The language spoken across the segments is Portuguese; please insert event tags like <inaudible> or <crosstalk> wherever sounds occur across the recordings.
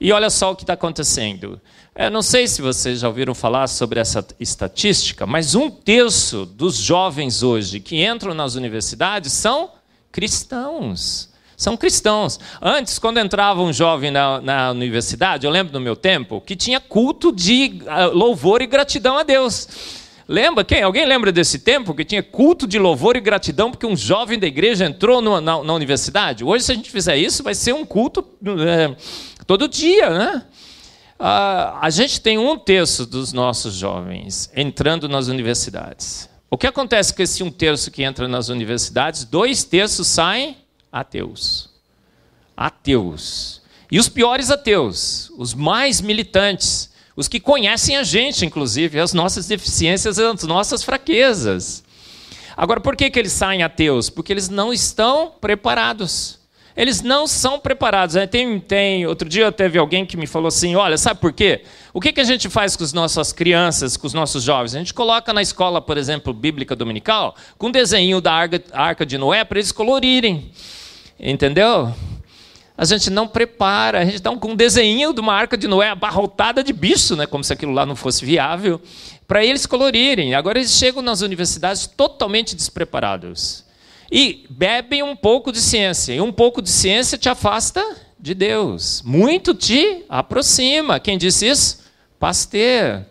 E olha só o que está acontecendo. Eu não sei se vocês já ouviram falar sobre essa estatística, mas um terço dos jovens hoje que entram nas universidades são cristãos. São cristãos. Antes, quando entrava um jovem na, na universidade, eu lembro no meu tempo, que tinha culto de ah, louvor e gratidão a Deus. Lembra? Quem? Alguém lembra desse tempo que tinha culto de louvor e gratidão porque um jovem da igreja entrou no, na, na, universidade? Hoje, se a gente fizer isso, vai ser um culto é, todo dia, né? Ah, a gente tem um terço dos nossos jovens entrando nas universidades. O que acontece com esse um terço que entra nas universidades? Dois terços saem ateus. Ateus. E os piores ateus, os mais militantes, os que conhecem a gente, inclusive, as nossas deficiências, as nossas fraquezas. Agora, por que, que eles saem ateus? Porque eles não estão preparados. Eles não são preparados. Tem, tem, outro dia teve alguém que me falou assim: olha, sabe por quê? O que, que a gente faz com as nossas crianças, com os nossos jovens? A gente coloca na escola, por exemplo, bíblica dominical, com um desenho da arca, de Noé para eles colorirem. Entendeu? a gente não prepara, a gente dá um, desenho de uma arca de Noé abarrotada de bicho, né, como se aquilo lá não fosse viável, para eles colorirem. Agora eles chegam nas universidades totalmente despreparados. E bebem um pouco de ciência. E um pouco de ciência te afasta de Deus. Muito te aproxima. Quem disse isso? Pasteur.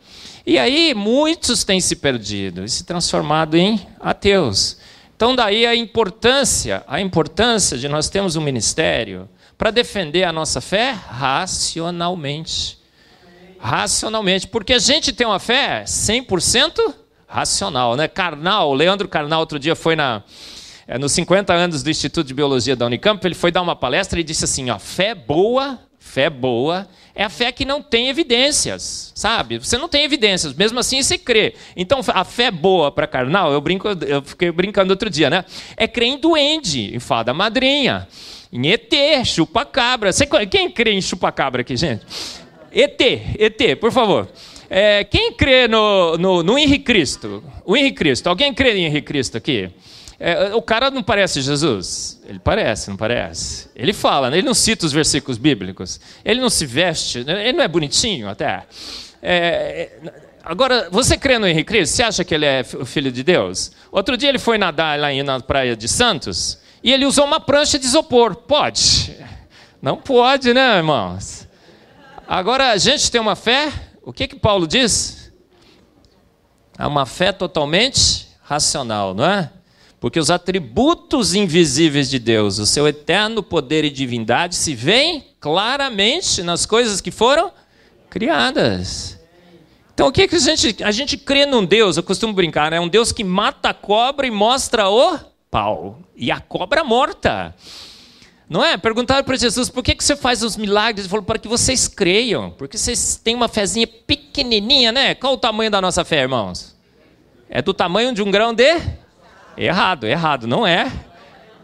E aí muitos têm se perdido e se transformado em ateus. Então daí a importância, a importância de nós termos um ministério para defender a nossa fé racionalmente. Racionalmente, porque a gente tem uma fé 100% racional, né? Carnal, Leandro Carnal outro dia foi na nos 50 anos do Instituto de Biologia da Unicamp, ele foi dar uma palestra e disse assim, ó, fé boa, fé boa é a fé que não tem evidências, sabe? Você não tem evidências, mesmo assim você crê. Então, a fé boa para carnal, eu brinco, eu fiquei brincando outro dia, né? É crer em duende, em fada madrinha em ET, chupa-cabra. Quem crê em chupa-cabra aqui, gente? ET, ET, por favor. É, quem crê no, no, no Henrique Cristo? O Henrique Cristo. Alguém crê em Henrique Cristo aqui? É, o cara não parece Jesus? Ele parece, não parece? Ele fala, né? ele não cita os versículos bíblicos. Ele não se veste, ele não é bonitinho até. É, agora, você crê no Henrique Cristo? Você acha que ele é o filho de Deus? Outro dia ele foi nadar lá na praia de Santos e ele usou uma prancha de isopor. Pode? Não pode, né, irmãos? Agora a gente tem uma fé, o que que Paulo diz? É uma fé totalmente racional, não é? Porque os atributos invisíveis de Deus, o seu eterno poder e divindade, se veem claramente nas coisas que foram criadas. Então o que, que a gente. A gente crê num Deus, eu costumo brincar, é né? um Deus que mata a cobra e mostra o pau. E a cobra morta. Não é? Perguntaram para Jesus, por que, que você faz os milagres? Ele falou, para que vocês creiam. Porque vocês têm uma fezinha pequenininha, né? Qual o tamanho da nossa fé, irmãos? É do tamanho de um grão de... Errado, errado, não é.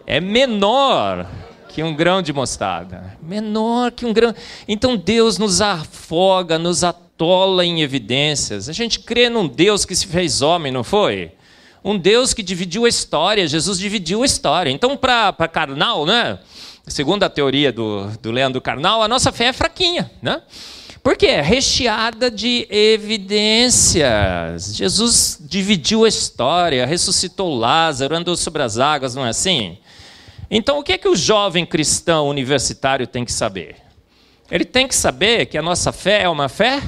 É menor que um grão de mostarda. Menor que um grão. Então Deus nos afoga, nos atola em evidências. A gente crê num Deus que se fez homem, não foi? um Deus que dividiu a história, Jesus dividiu a história. Então, para carnal, né? segundo a teoria do, do Leandro Carnal, a nossa fé é fraquinha. Né? Por quê? É recheada de evidências. Jesus dividiu a história, ressuscitou Lázaro, andou sobre as águas, não é assim? Então, o que é que o jovem cristão universitário tem que saber? Ele tem que saber que a nossa fé é uma fé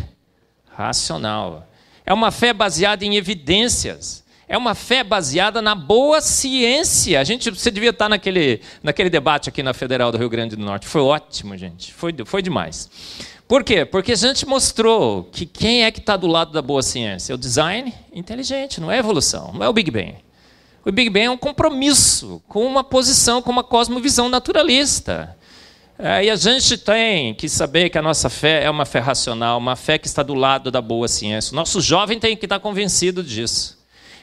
racional. É uma fé baseada em evidências. É uma fé baseada na boa ciência. A gente, você devia estar naquele, naquele debate aqui na Federal do Rio Grande do Norte. Foi ótimo, gente. Foi, foi demais. Por quê? Porque a gente mostrou que quem é que está do lado da boa ciência? É o design inteligente, não é evolução, não é o Big Bang. O Big Bang é um compromisso com uma posição, com uma cosmovisão naturalista. É, e a gente tem que saber que a nossa fé é uma fé racional, uma fé que está do lado da boa ciência. O nosso jovem tem que estar convencido disso.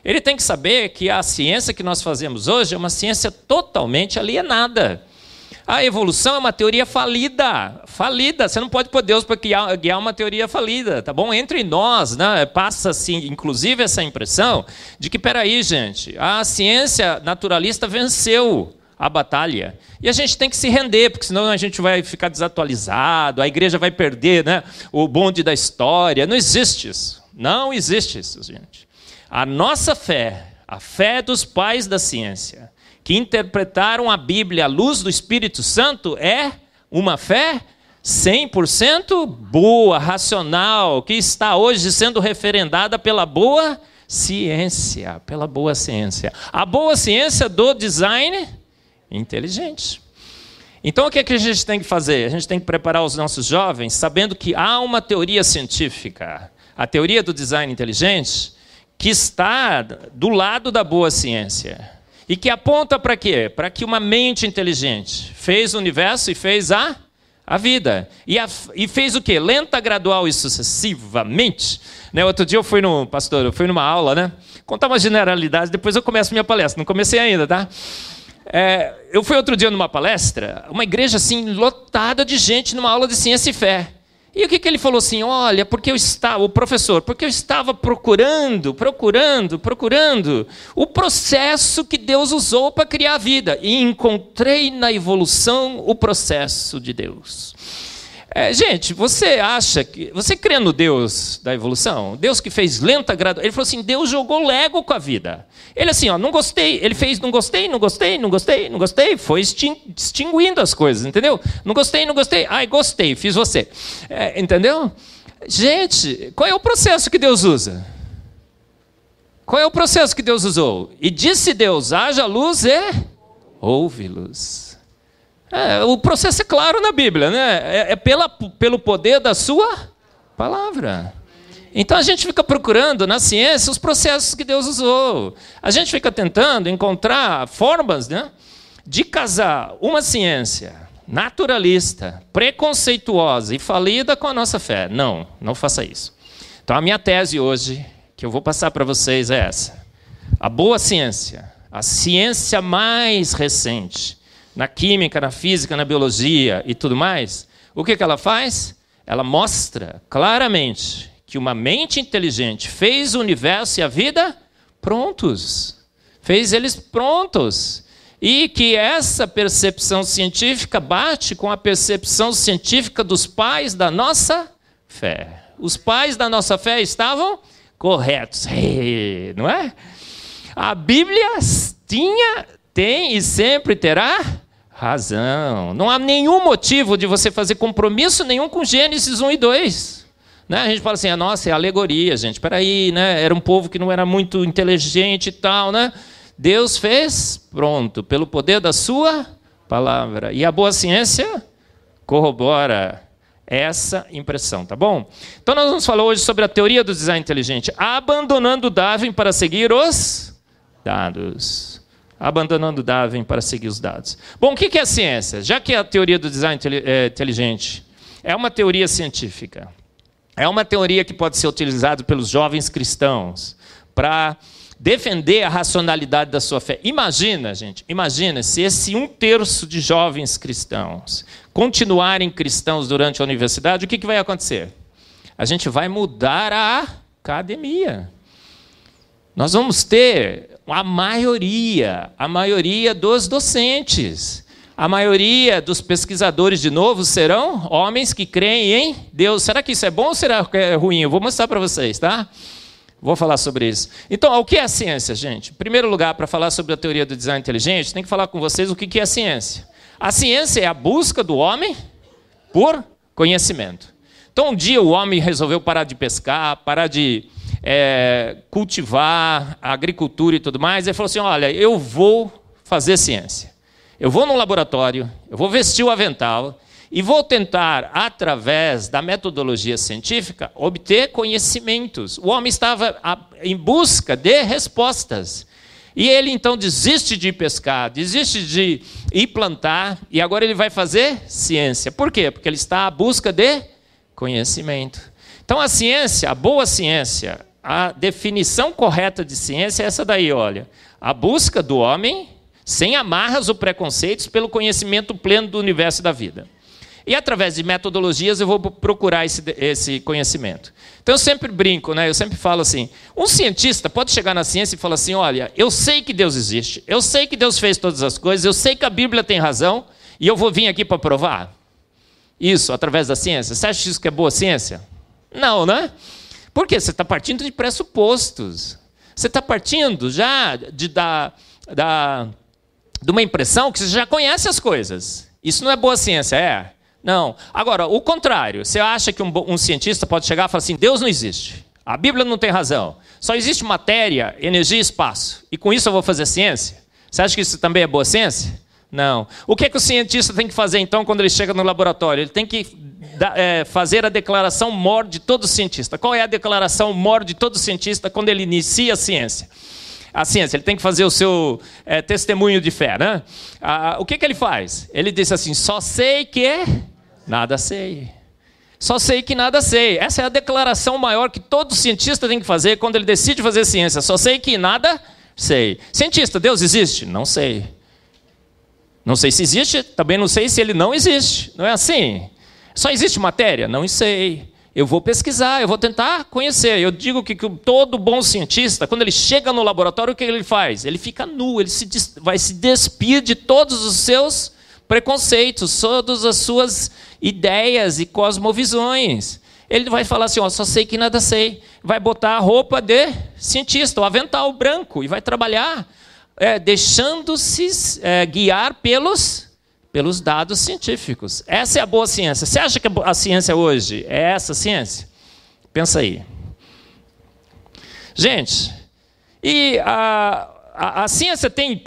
Ele tem que saber que a ciência que nós fazemos hoje é uma ciência totalmente alienada. A evolução é uma teoria falida, falida. Você não pode pôr Deus para guiar, guiar uma teoria falida, tá bom? Entre nós, né, passa assim, inclusive essa impressão de que, peraí, gente, a ciência naturalista venceu. a batalha. E a gente tem que se render, porque senão a gente vai ficar desatualizado, a igreja vai perder né, o bonde da história. Não existe isso. Não existe isso, gente. A nossa fé, a fé dos pais da ciência, que interpretaram a Bíblia à luz do Espírito Santo, é uma fé 100% boa, racional, que está hoje sendo referendada pela boa ciência, pela boa ciência. A boa ciência do design inteligente. Então o que, é que a gente tem que fazer? A gente tem que preparar os nossos jovens sabendo que há uma teoria científica, a teoria do design inteligente, que está do lado da boa ciência. E que aponta para quê? Para que uma mente inteligente fez o universo e fez a, a vida. E, a, e fez o quê? Lenta, gradual e sucessivamente. Né, outro dia eu fui no, pastor, eu fui numa aula, né? Contar uma generalidade, depois eu começo minha palestra. Não comecei ainda, tá? É, eu fui outro dia numa palestra, uma igreja assim, lotada de gente numa aula de ciência e fé. E o que, que ele falou assim? Olha, porque eu estava, o professor, porque eu estava procurando, procurando, procurando o processo que Deus usou para criar a vida. E encontrei na evolução o processo de Deus. É, gente, você acha que. Você crê no Deus da evolução? Deus que fez lenta graduação. Ele falou assim: Deus jogou Lego com a vida. Ele assim, ó, não gostei. Ele fez não gostei, não gostei, não gostei, não gostei. Foi extinguindo as coisas, entendeu? Não gostei, não gostei. Ai, gostei, fiz você. É, entendeu? Gente, qual é o processo que Deus usa? Qual é o processo que Deus usou? E disse Deus: haja luz e ouve luz. É, o processo é claro na Bíblia, né? É, é pela, pelo poder da sua palavra. Então a gente fica procurando na ciência os processos que Deus usou. A gente fica tentando encontrar formas né, de casar uma ciência naturalista, preconceituosa e falida com a nossa fé. Não, não faça isso. Então a minha tese hoje, que eu vou passar para vocês, é essa: a boa ciência, a ciência mais recente, na química, na física, na biologia e tudo mais, o que, que ela faz? Ela mostra claramente que uma mente inteligente fez o universo e a vida prontos. Fez eles prontos. E que essa percepção científica bate com a percepção científica dos pais da nossa fé. Os pais da nossa fé estavam corretos, não é? A Bíblia tinha, tem e sempre terá razão. Não há nenhum motivo de você fazer compromisso nenhum com Gênesis 1 e 2. Né? A gente fala assim, ah, nossa, é alegoria, gente. Peraí, né? Era um povo que não era muito inteligente e tal, né? Deus fez, pronto, pelo poder da sua palavra. E a boa ciência corrobora essa impressão, tá bom? Então nós vamos falar hoje sobre a teoria do design inteligente, abandonando Darwin para seguir os dados abandonando Darwin para seguir os dados. Bom, o que é ciência? Já que a teoria do design é, inteligente é uma teoria científica, é uma teoria que pode ser utilizada pelos jovens cristãos para defender a racionalidade da sua fé. Imagina, gente, imagina se esse um terço de jovens cristãos continuarem cristãos durante a universidade, o que, que vai acontecer? A gente vai mudar a academia. Nós vamos ter a maioria, a maioria dos docentes, a maioria dos pesquisadores, de novo, serão homens que creem em Deus. Será que isso é bom ou será é ruim? Eu vou mostrar para vocês, tá? Vou falar sobre isso. Então, o que é ciência, gente? Em primeiro lugar, para falar sobre a teoria do design inteligente, tem que falar com vocês o que é a ciência. A ciência é a busca do homem por conhecimento. Então, um dia o homem resolveu parar de pescar, parar de é, cultivar, agricultura e tudo mais. Ele falou assim: olha, eu vou fazer ciência. Eu vou no laboratório, eu vou vestir o avental e vou tentar, através da metodologia científica, obter conhecimentos. O homem estava em busca de respostas. E ele então desiste de pescar, desiste de ir plantar, e agora ele vai fazer ciência. Por quê? Porque ele está à busca de conhecimento. Então a ciência, a boa ciência, a definição correta de ciência é essa daí, olha. A busca do homem, sem amarras ou preconceitos, pelo conhecimento pleno do universo e da vida. E através de metodologias eu vou procurar esse, esse conhecimento. Então eu sempre brinco, né? eu sempre falo assim: um cientista pode chegar na ciência e falar assim: olha, eu sei que Deus existe, eu sei que Deus fez todas as coisas, eu sei que a Bíblia tem razão, e eu vou vir aqui para provar isso através da ciência. Você acha isso que é boa ciência? Não, né? Por quê? Você está partindo de pressupostos. Você está partindo já de, da, da, de uma impressão que você já conhece as coisas. Isso não é boa ciência, é? Não. Agora, o contrário. Você acha que um, um cientista pode chegar e falar assim: Deus não existe. A Bíblia não tem razão. Só existe matéria, energia e espaço. E com isso eu vou fazer ciência? Você acha que isso também é boa ciência? Não. O que, é que o cientista tem que fazer então quando ele chega no laboratório? Ele tem que é, fazer a declaração mor de todo cientista. Qual é a declaração mor de todo cientista quando ele inicia a ciência? A ciência, ele tem que fazer o seu é, testemunho de fé, né? Ah, o que, que ele faz? Ele diz assim: só sei que nada sei. Só sei que nada sei. Essa é a declaração maior que todo cientista tem que fazer quando ele decide fazer ciência. Só sei que nada sei. Cientista, Deus existe? Não sei. Não sei se existe, também não sei se ele não existe. Não é assim? Só existe matéria? Não sei. Eu vou pesquisar, eu vou tentar conhecer. Eu digo que, que todo bom cientista, quando ele chega no laboratório, o que ele faz? Ele fica nu, ele se, vai se despir de todos os seus preconceitos, todas as suas ideias e cosmovisões. Ele vai falar assim: ó, só sei que nada sei. Vai botar a roupa de cientista, o avental branco, e vai trabalhar, é, deixando-se é, guiar pelos pelos dados científicos. Essa é a boa ciência. Você acha que a ciência hoje é essa ciência? Pensa aí. Gente, e a, a, a ciência tem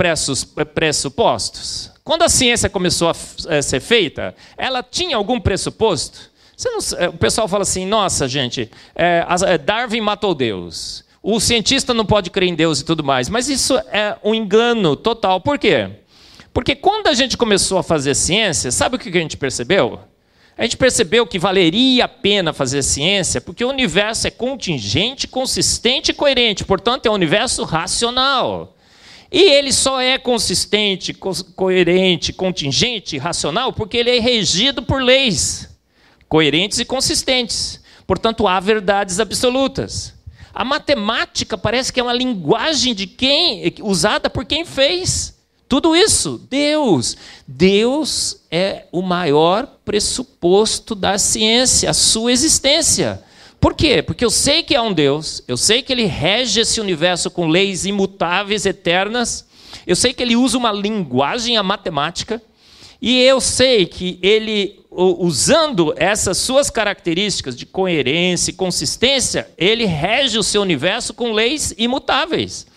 pressupostos? Quando a ciência começou a, a ser feita, ela tinha algum pressuposto? Não, é, o pessoal fala assim: nossa, gente, é, Darwin matou Deus. O cientista não pode crer em Deus e tudo mais. Mas isso é um engano total. Por quê? Porque quando a gente começou a fazer ciência, sabe o que a gente percebeu? A gente percebeu que valeria a pena fazer ciência porque o universo é contingente, consistente e coerente, portanto, é um universo racional. E ele só é consistente, co coerente, contingente, racional porque ele é regido por leis coerentes e consistentes. Portanto, há verdades absolutas. A matemática parece que é uma linguagem de quem usada por quem fez. Tudo isso, Deus. Deus é o maior pressuposto da ciência, a sua existência. Por quê? Porque eu sei que há um Deus, eu sei que ele rege esse universo com leis imutáveis, eternas, eu sei que ele usa uma linguagem, a matemática, e eu sei que ele, usando essas suas características de coerência e consistência, ele rege o seu universo com leis imutáveis.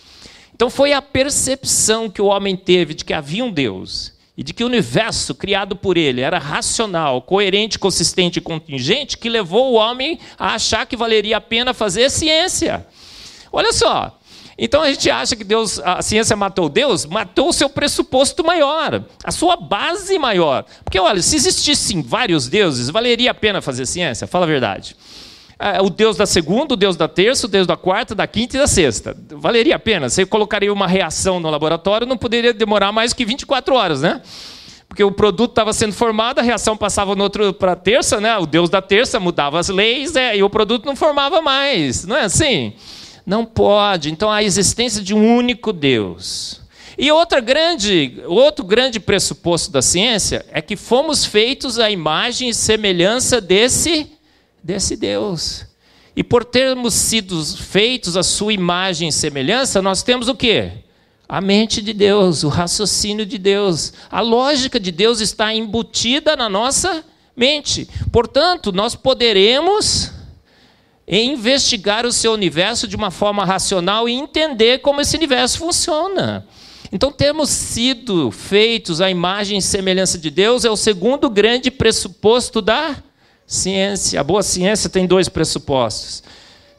Então foi a percepção que o homem teve de que havia um Deus e de que o universo criado por ele era racional, coerente, consistente e contingente que levou o homem a achar que valeria a pena fazer ciência. Olha só, então a gente acha que Deus, a ciência matou Deus, matou o seu pressuposto maior, a sua base maior. Porque olha, se existissem vários deuses, valeria a pena fazer ciência? Fala a verdade. É, o Deus da segunda, o Deus da terça, o Deus da quarta, da quinta e da sexta. Valeria a pena. Você colocaria uma reação no laboratório, não poderia demorar mais que 24 horas, né? Porque o produto estava sendo formado, a reação passava no outro para a terça, né? O Deus da terça mudava as leis é, e o produto não formava mais. Não é assim? Não pode. Então a existência de um único Deus. E outra grande, outro grande pressuposto da ciência é que fomos feitos à imagem e semelhança desse desse Deus. E por termos sido feitos à sua imagem e semelhança, nós temos o quê? A mente de Deus, o raciocínio de Deus. A lógica de Deus está embutida na nossa mente. Portanto, nós poderemos investigar o seu universo de uma forma racional e entender como esse universo funciona. Então, termos sido feitos à imagem e semelhança de Deus é o segundo grande pressuposto da Ciência, a boa ciência tem dois pressupostos.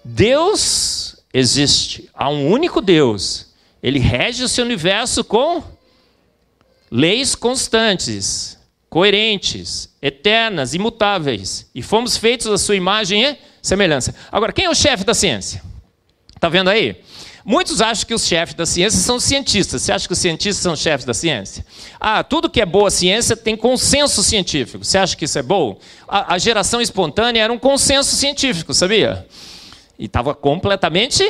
Deus existe, há um único Deus. Ele rege o seu universo com leis constantes, coerentes, eternas, imutáveis. E fomos feitos à sua imagem e semelhança. Agora, quem é o chefe da ciência? Está vendo aí? Muitos acham que os chefes da ciência são cientistas. Você acha que os cientistas são chefes da ciência? Ah, tudo que é boa ciência tem consenso científico. Você acha que isso é bom? A, a geração espontânea era um consenso científico, sabia? E estava completamente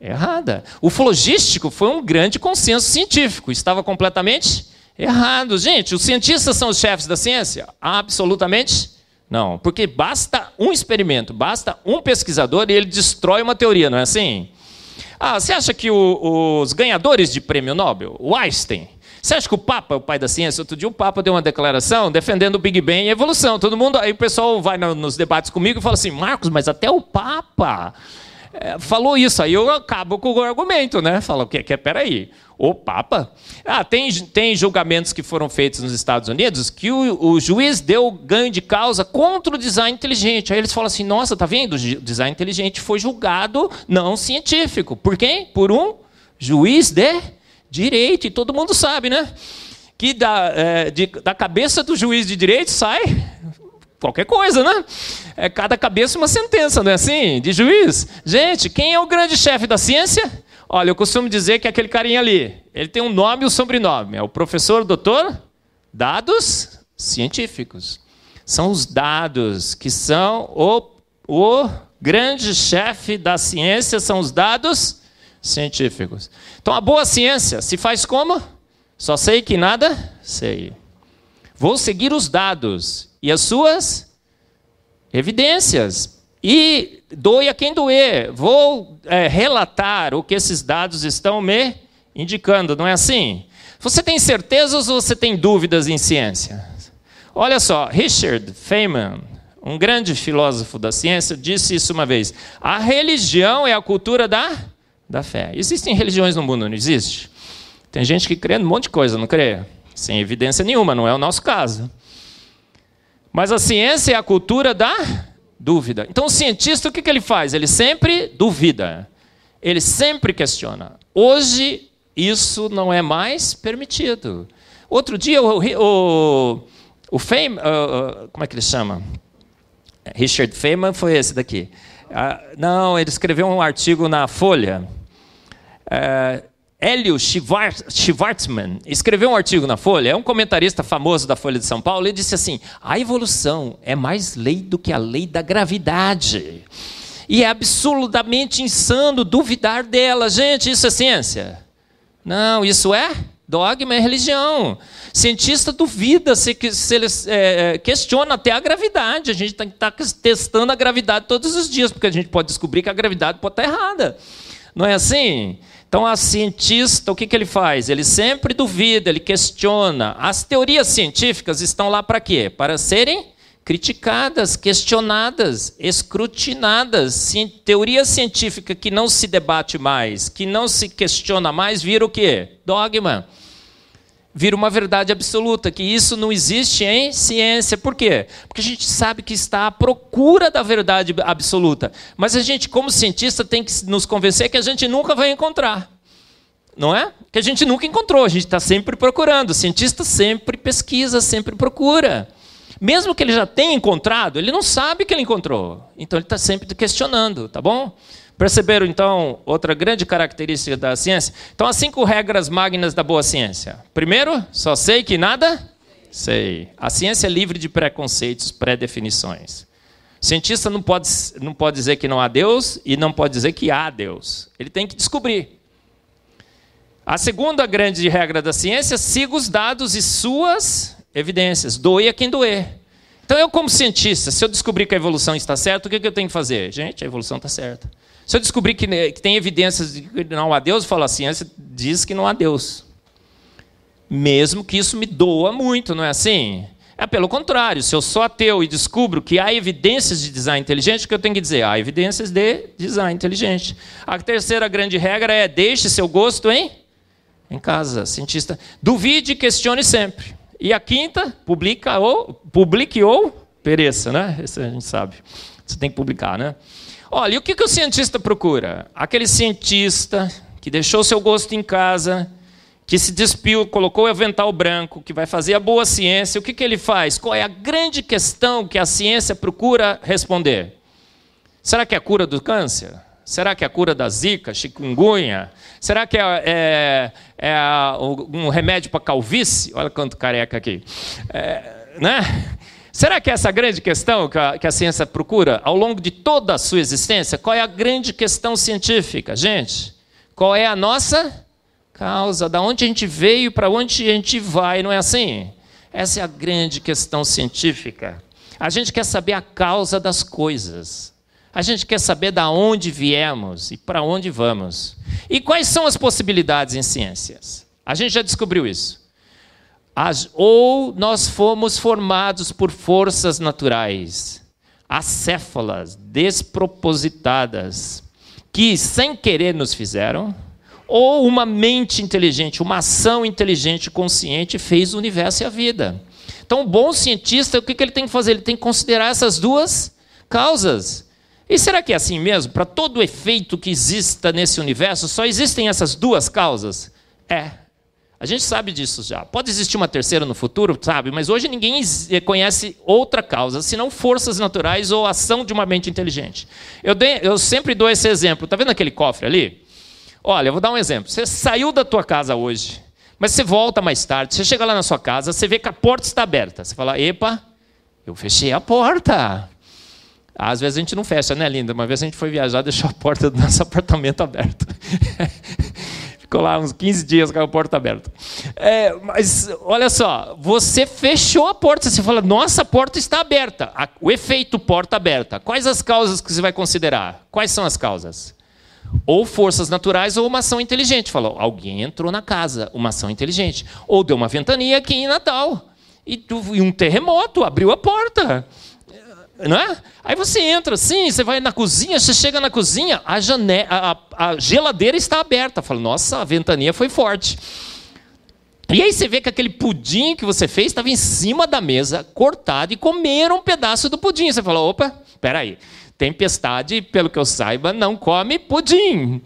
errada. O flogístico foi um grande consenso científico. Estava completamente errado. Gente, os cientistas são os chefes da ciência? Absolutamente não. Porque basta um experimento, basta um pesquisador e ele destrói uma teoria, não é assim? Ah, você acha que o, os ganhadores de prêmio Nobel, o Einstein, você acha que o Papa é o pai da ciência? Outro dia o Papa deu uma declaração defendendo o Big Bang e a evolução. Todo mundo, aí o pessoal vai nos debates comigo e fala assim, Marcos, mas até o Papa é, falou isso. Aí eu acabo com o argumento, né? Falo, que, que, peraí, o Papa? Ah, tem, tem julgamentos que foram feitos nos Estados Unidos que o, o juiz deu ganho de causa contra o design inteligente. Aí eles falam assim, nossa, tá vendo? O design inteligente foi julgado não científico. Por quem? Por um juiz de direito. E todo mundo sabe, né? Que da, é, de, da cabeça do juiz de direito sai qualquer coisa, né? É cada cabeça uma sentença, não é assim? De juiz. Gente, quem é o grande chefe da ciência? Olha, eu costumo dizer que é aquele carinha ali. Ele tem um nome e um sobrenome. É o professor doutor dados científicos. São os dados que são o, o grande chefe da ciência, são os dados científicos. Então a boa ciência se faz como? Só sei que nada sei. Vou seguir os dados e as suas evidências. E doe a quem doer. Vou é, relatar o que esses dados estão me indicando, não é assim? Você tem certezas ou você tem dúvidas em ciência? Olha só, Richard Feynman, um grande filósofo da ciência, disse isso uma vez: a religião é a cultura da, da fé. Existem religiões no mundo, não existe? Tem gente que crê num monte de coisa, não crê? Sem evidência nenhuma, não é o nosso caso. Mas a ciência é a cultura da dúvida. Então o cientista, o que, que ele faz? Ele sempre duvida. Ele sempre questiona. Hoje, isso não é mais permitido. Outro dia, o, o, o Feynman, uh, como é que ele chama? Richard Feynman foi esse daqui. Uh, não, ele escreveu um artigo na Folha. Uh, Hélio Schwartzman escreveu um artigo na Folha, é um comentarista famoso da Folha de São Paulo, ele disse assim: a evolução é mais lei do que a lei da gravidade. E é absolutamente insano duvidar dela. Gente, isso é ciência? Não, isso é dogma, é religião. Cientista duvida, se, se ele é, questiona até a gravidade. A gente tem que estar tá testando a gravidade todos os dias, porque a gente pode descobrir que a gravidade pode estar errada. Não é assim? Então, a cientista, o que, que ele faz? Ele sempre duvida, ele questiona. As teorias científicas estão lá para quê? Para serem criticadas, questionadas, escrutinadas. Teoria científica que não se debate mais, que não se questiona mais, vira o quê? Dogma. Vira uma verdade absoluta, que isso não existe em ciência. Por quê? Porque a gente sabe que está à procura da verdade absoluta. Mas a gente, como cientista, tem que nos convencer que a gente nunca vai encontrar. Não é? Que a gente nunca encontrou, a gente está sempre procurando. O cientista sempre pesquisa, sempre procura. Mesmo que ele já tenha encontrado, ele não sabe que ele encontrou. Então ele está sempre questionando, tá bom? Perceberam então outra grande característica da ciência? Então, as cinco regras magnas da boa ciência. Primeiro, só sei que nada sei. A ciência é livre de preconceitos, pré-definições. Cientista não pode, não pode dizer que não há Deus e não pode dizer que há Deus. Ele tem que descobrir. A segunda grande regra da ciência, siga os dados e suas evidências. Doe a quem doer. Então, eu, como cientista, se eu descobrir que a evolução está certa, o que eu tenho que fazer? Gente, a evolução está certa. Se eu descobrir que, que tem evidências de que não há Deus, eu falo, a ciência diz que não há Deus. Mesmo que isso me doa muito, não é assim? É pelo contrário, se eu sou ateu e descubro que há evidências de design inteligente, o que eu tenho que dizer? Há evidências de design inteligente. A terceira grande regra é deixe seu gosto em, em casa, cientista. Duvide e questione sempre. E a quinta, publica ou, publique ou pereça, né? Isso a gente sabe. Você tem que publicar, né? Olha, e o que, que o cientista procura? Aquele cientista que deixou seu gosto em casa, que se despiu, colocou o avental branco, que vai fazer a boa ciência, o que, que ele faz? Qual é a grande questão que a ciência procura responder? Será que é a cura do câncer? Será que é a cura da zika, chikungunya? Será que é, é, é um remédio para calvície? Olha quanto careca aqui. É, né? Será que é essa grande questão que a, que a ciência procura ao longo de toda a sua existência? Qual é a grande questão científica? Gente, qual é a nossa causa? Da onde a gente veio, para onde a gente vai, não é assim? Essa é a grande questão científica. A gente quer saber a causa das coisas. A gente quer saber da onde viemos e para onde vamos. E quais são as possibilidades em ciências? A gente já descobriu isso. As, ou nós fomos formados por forças naturais, acéfalas, despropositadas, que sem querer nos fizeram, ou uma mente inteligente, uma ação inteligente, consciente, fez o universo e a vida. Então, o bom cientista, o que ele tem que fazer? Ele tem que considerar essas duas causas. E será que é assim mesmo? Para todo efeito que exista nesse universo, só existem essas duas causas? É. A gente sabe disso já. Pode existir uma terceira no futuro, sabe? Mas hoje ninguém conhece outra causa, senão forças naturais ou ação de uma mente inteligente. Eu, dei, eu sempre dou esse exemplo. Está vendo aquele cofre ali? Olha, eu vou dar um exemplo. Você saiu da tua casa hoje, mas você volta mais tarde, você chega lá na sua casa, você vê que a porta está aberta. Você fala, epa, eu fechei a porta. Às vezes a gente não fecha, né, linda? Uma vez a gente foi viajar, deixou a porta do nosso <laughs> apartamento aberta. Ficou lá uns 15 dias com a porta aberta. É, mas olha só, você fechou a porta, você fala, nossa, a porta está aberta. O efeito porta aberta. Quais as causas que você vai considerar? Quais são as causas? Ou forças naturais ou uma ação inteligente. Falou, alguém entrou na casa, uma ação inteligente. Ou deu uma ventania aqui em Natal. E, um terremoto abriu a porta. Não é? Aí você entra assim, você vai na cozinha, você chega na cozinha, a, jane... a, a geladeira está aberta. Fala, nossa, a ventania foi forte. E aí você vê que aquele pudim que você fez estava em cima da mesa, cortado, e comeram um pedaço do pudim. Você fala, opa, peraí, tempestade, pelo que eu saiba, não come pudim.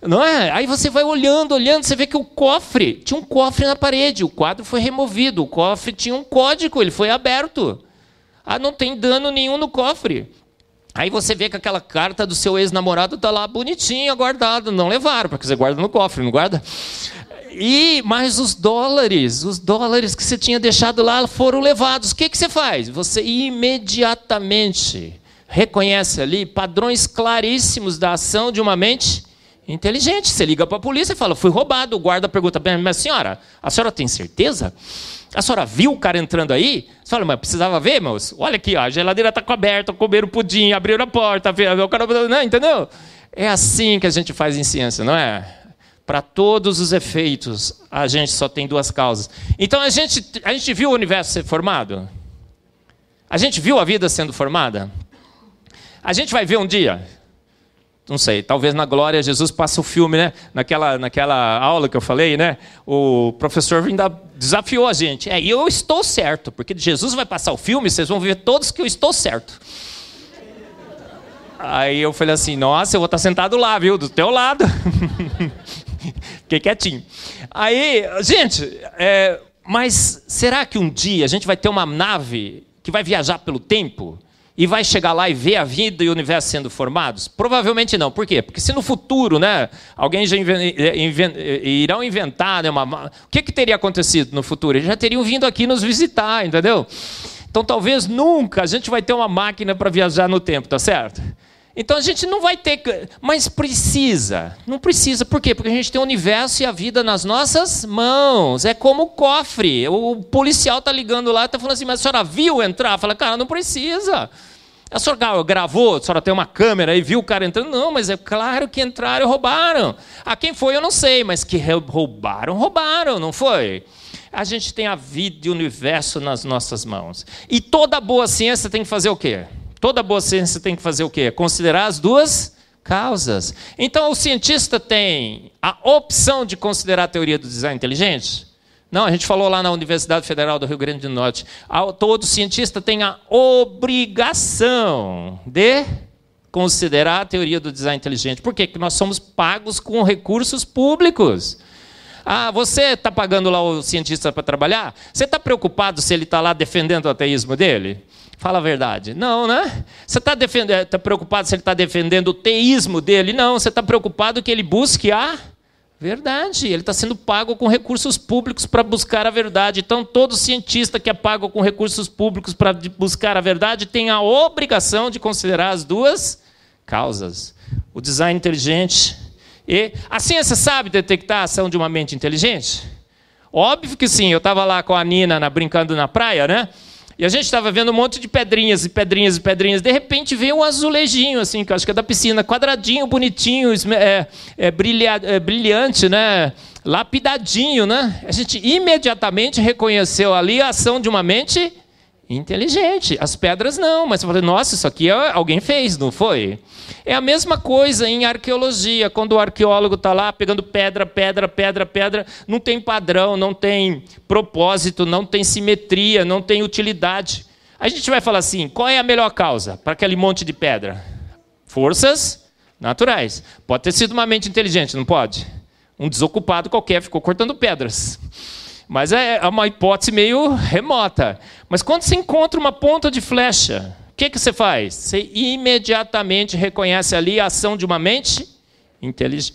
Não é? Aí você vai olhando, olhando, você vê que o cofre, tinha um cofre na parede, o quadro foi removido, o cofre tinha um código, ele foi aberto. Ah, não tem dano nenhum no cofre. Aí você vê que aquela carta do seu ex-namorado está lá bonitinha, guardada. Não levaram, porque você guarda no cofre, não guarda? E mais os dólares, os dólares que você tinha deixado lá foram levados. O que, que você faz? Você imediatamente reconhece ali padrões claríssimos da ação de uma mente inteligente. Você liga para a polícia e fala: fui roubado. O guarda pergunta: mas senhora, a senhora tem certeza? A senhora viu o cara entrando aí? Você fala, mas precisava ver, moço? Olha aqui, ó, a geladeira está coberta, comeram pudim, abriram a porta, o cara... Não, entendeu? É assim que a gente faz em ciência, não é? Para todos os efeitos, a gente só tem duas causas. Então a gente, a gente viu o universo ser formado? A gente viu a vida sendo formada? A gente vai ver um dia? Não sei, talvez na glória Jesus passa o filme, né? Naquela, naquela aula que eu falei, né? O professor ainda desafiou a gente. É, e eu estou certo, porque Jesus vai passar o filme, vocês vão ver todos que eu estou certo. Aí eu falei assim, nossa, eu vou estar sentado lá, viu? Do teu lado. <laughs> Fiquei quietinho. Aí, gente, é, mas será que um dia a gente vai ter uma nave que vai viajar pelo tempo? E vai chegar lá e ver a vida e o universo sendo formados? Provavelmente não. Por quê? Porque se no futuro, né, alguém já invent, irão inventar, né, uma, o que, que teria acontecido no futuro? Eles já teriam vindo aqui nos visitar, entendeu? Então talvez nunca a gente vai ter uma máquina para viajar no tempo, tá certo? Então a gente não vai ter, mas precisa. Não precisa, por quê? Porque a gente tem o universo e a vida nas nossas mãos. É como o cofre. O policial tá ligando lá, tá falando assim: "Mas a senhora viu entrar?" Fala: "Cara, não precisa." A senhora gravou, a senhora tem uma câmera e viu o cara entrando? Não, mas é claro que entraram e roubaram. A quem foi eu não sei, mas que roubaram, roubaram, não foi? A gente tem a vida e o universo nas nossas mãos. E toda boa ciência tem que fazer o quê? Toda boa ciência tem que fazer o quê? Considerar as duas causas. Então o cientista tem a opção de considerar a teoria do design inteligente? Não, a gente falou lá na Universidade Federal do Rio Grande do Norte. Todo cientista tem a obrigação de considerar a teoria do design inteligente. Por quê? Porque nós somos pagos com recursos públicos. Ah, você está pagando lá o cientista para trabalhar? Você está preocupado se ele está lá defendendo o ateísmo dele? Fala a verdade. Não, né? Você está tá preocupado se ele está defendendo o teísmo dele? Não, você está preocupado que ele busque a verdade. Ele está sendo pago com recursos públicos para buscar a verdade. Então, todo cientista que é pago com recursos públicos para buscar a verdade tem a obrigação de considerar as duas causas. O design inteligente e a ciência sabe detectar a ação de uma mente inteligente? Óbvio que sim. Eu estava lá com a Nina na, brincando na praia, né? E a gente estava vendo um monte de pedrinhas e pedrinhas e pedrinhas. De repente veio um azulejinho, assim, que eu acho que é da piscina, quadradinho, bonitinho, é, é, brilha, é, brilhante, né? lapidadinho. Né? A gente imediatamente reconheceu ali a ação de uma mente inteligente. As pedras não, mas eu falei, nossa, isso aqui alguém fez, não foi? É a mesma coisa em arqueologia, quando o arqueólogo está lá pegando pedra, pedra, pedra, pedra, não tem padrão, não tem propósito, não tem simetria, não tem utilidade. A gente vai falar assim: qual é a melhor causa para aquele monte de pedra? Forças naturais. Pode ter sido uma mente inteligente, não pode? Um desocupado qualquer ficou cortando pedras. Mas é, é uma hipótese meio remota. Mas quando você encontra uma ponta de flecha, que, que você faz? Você imediatamente reconhece ali a ação de uma mente inteligente.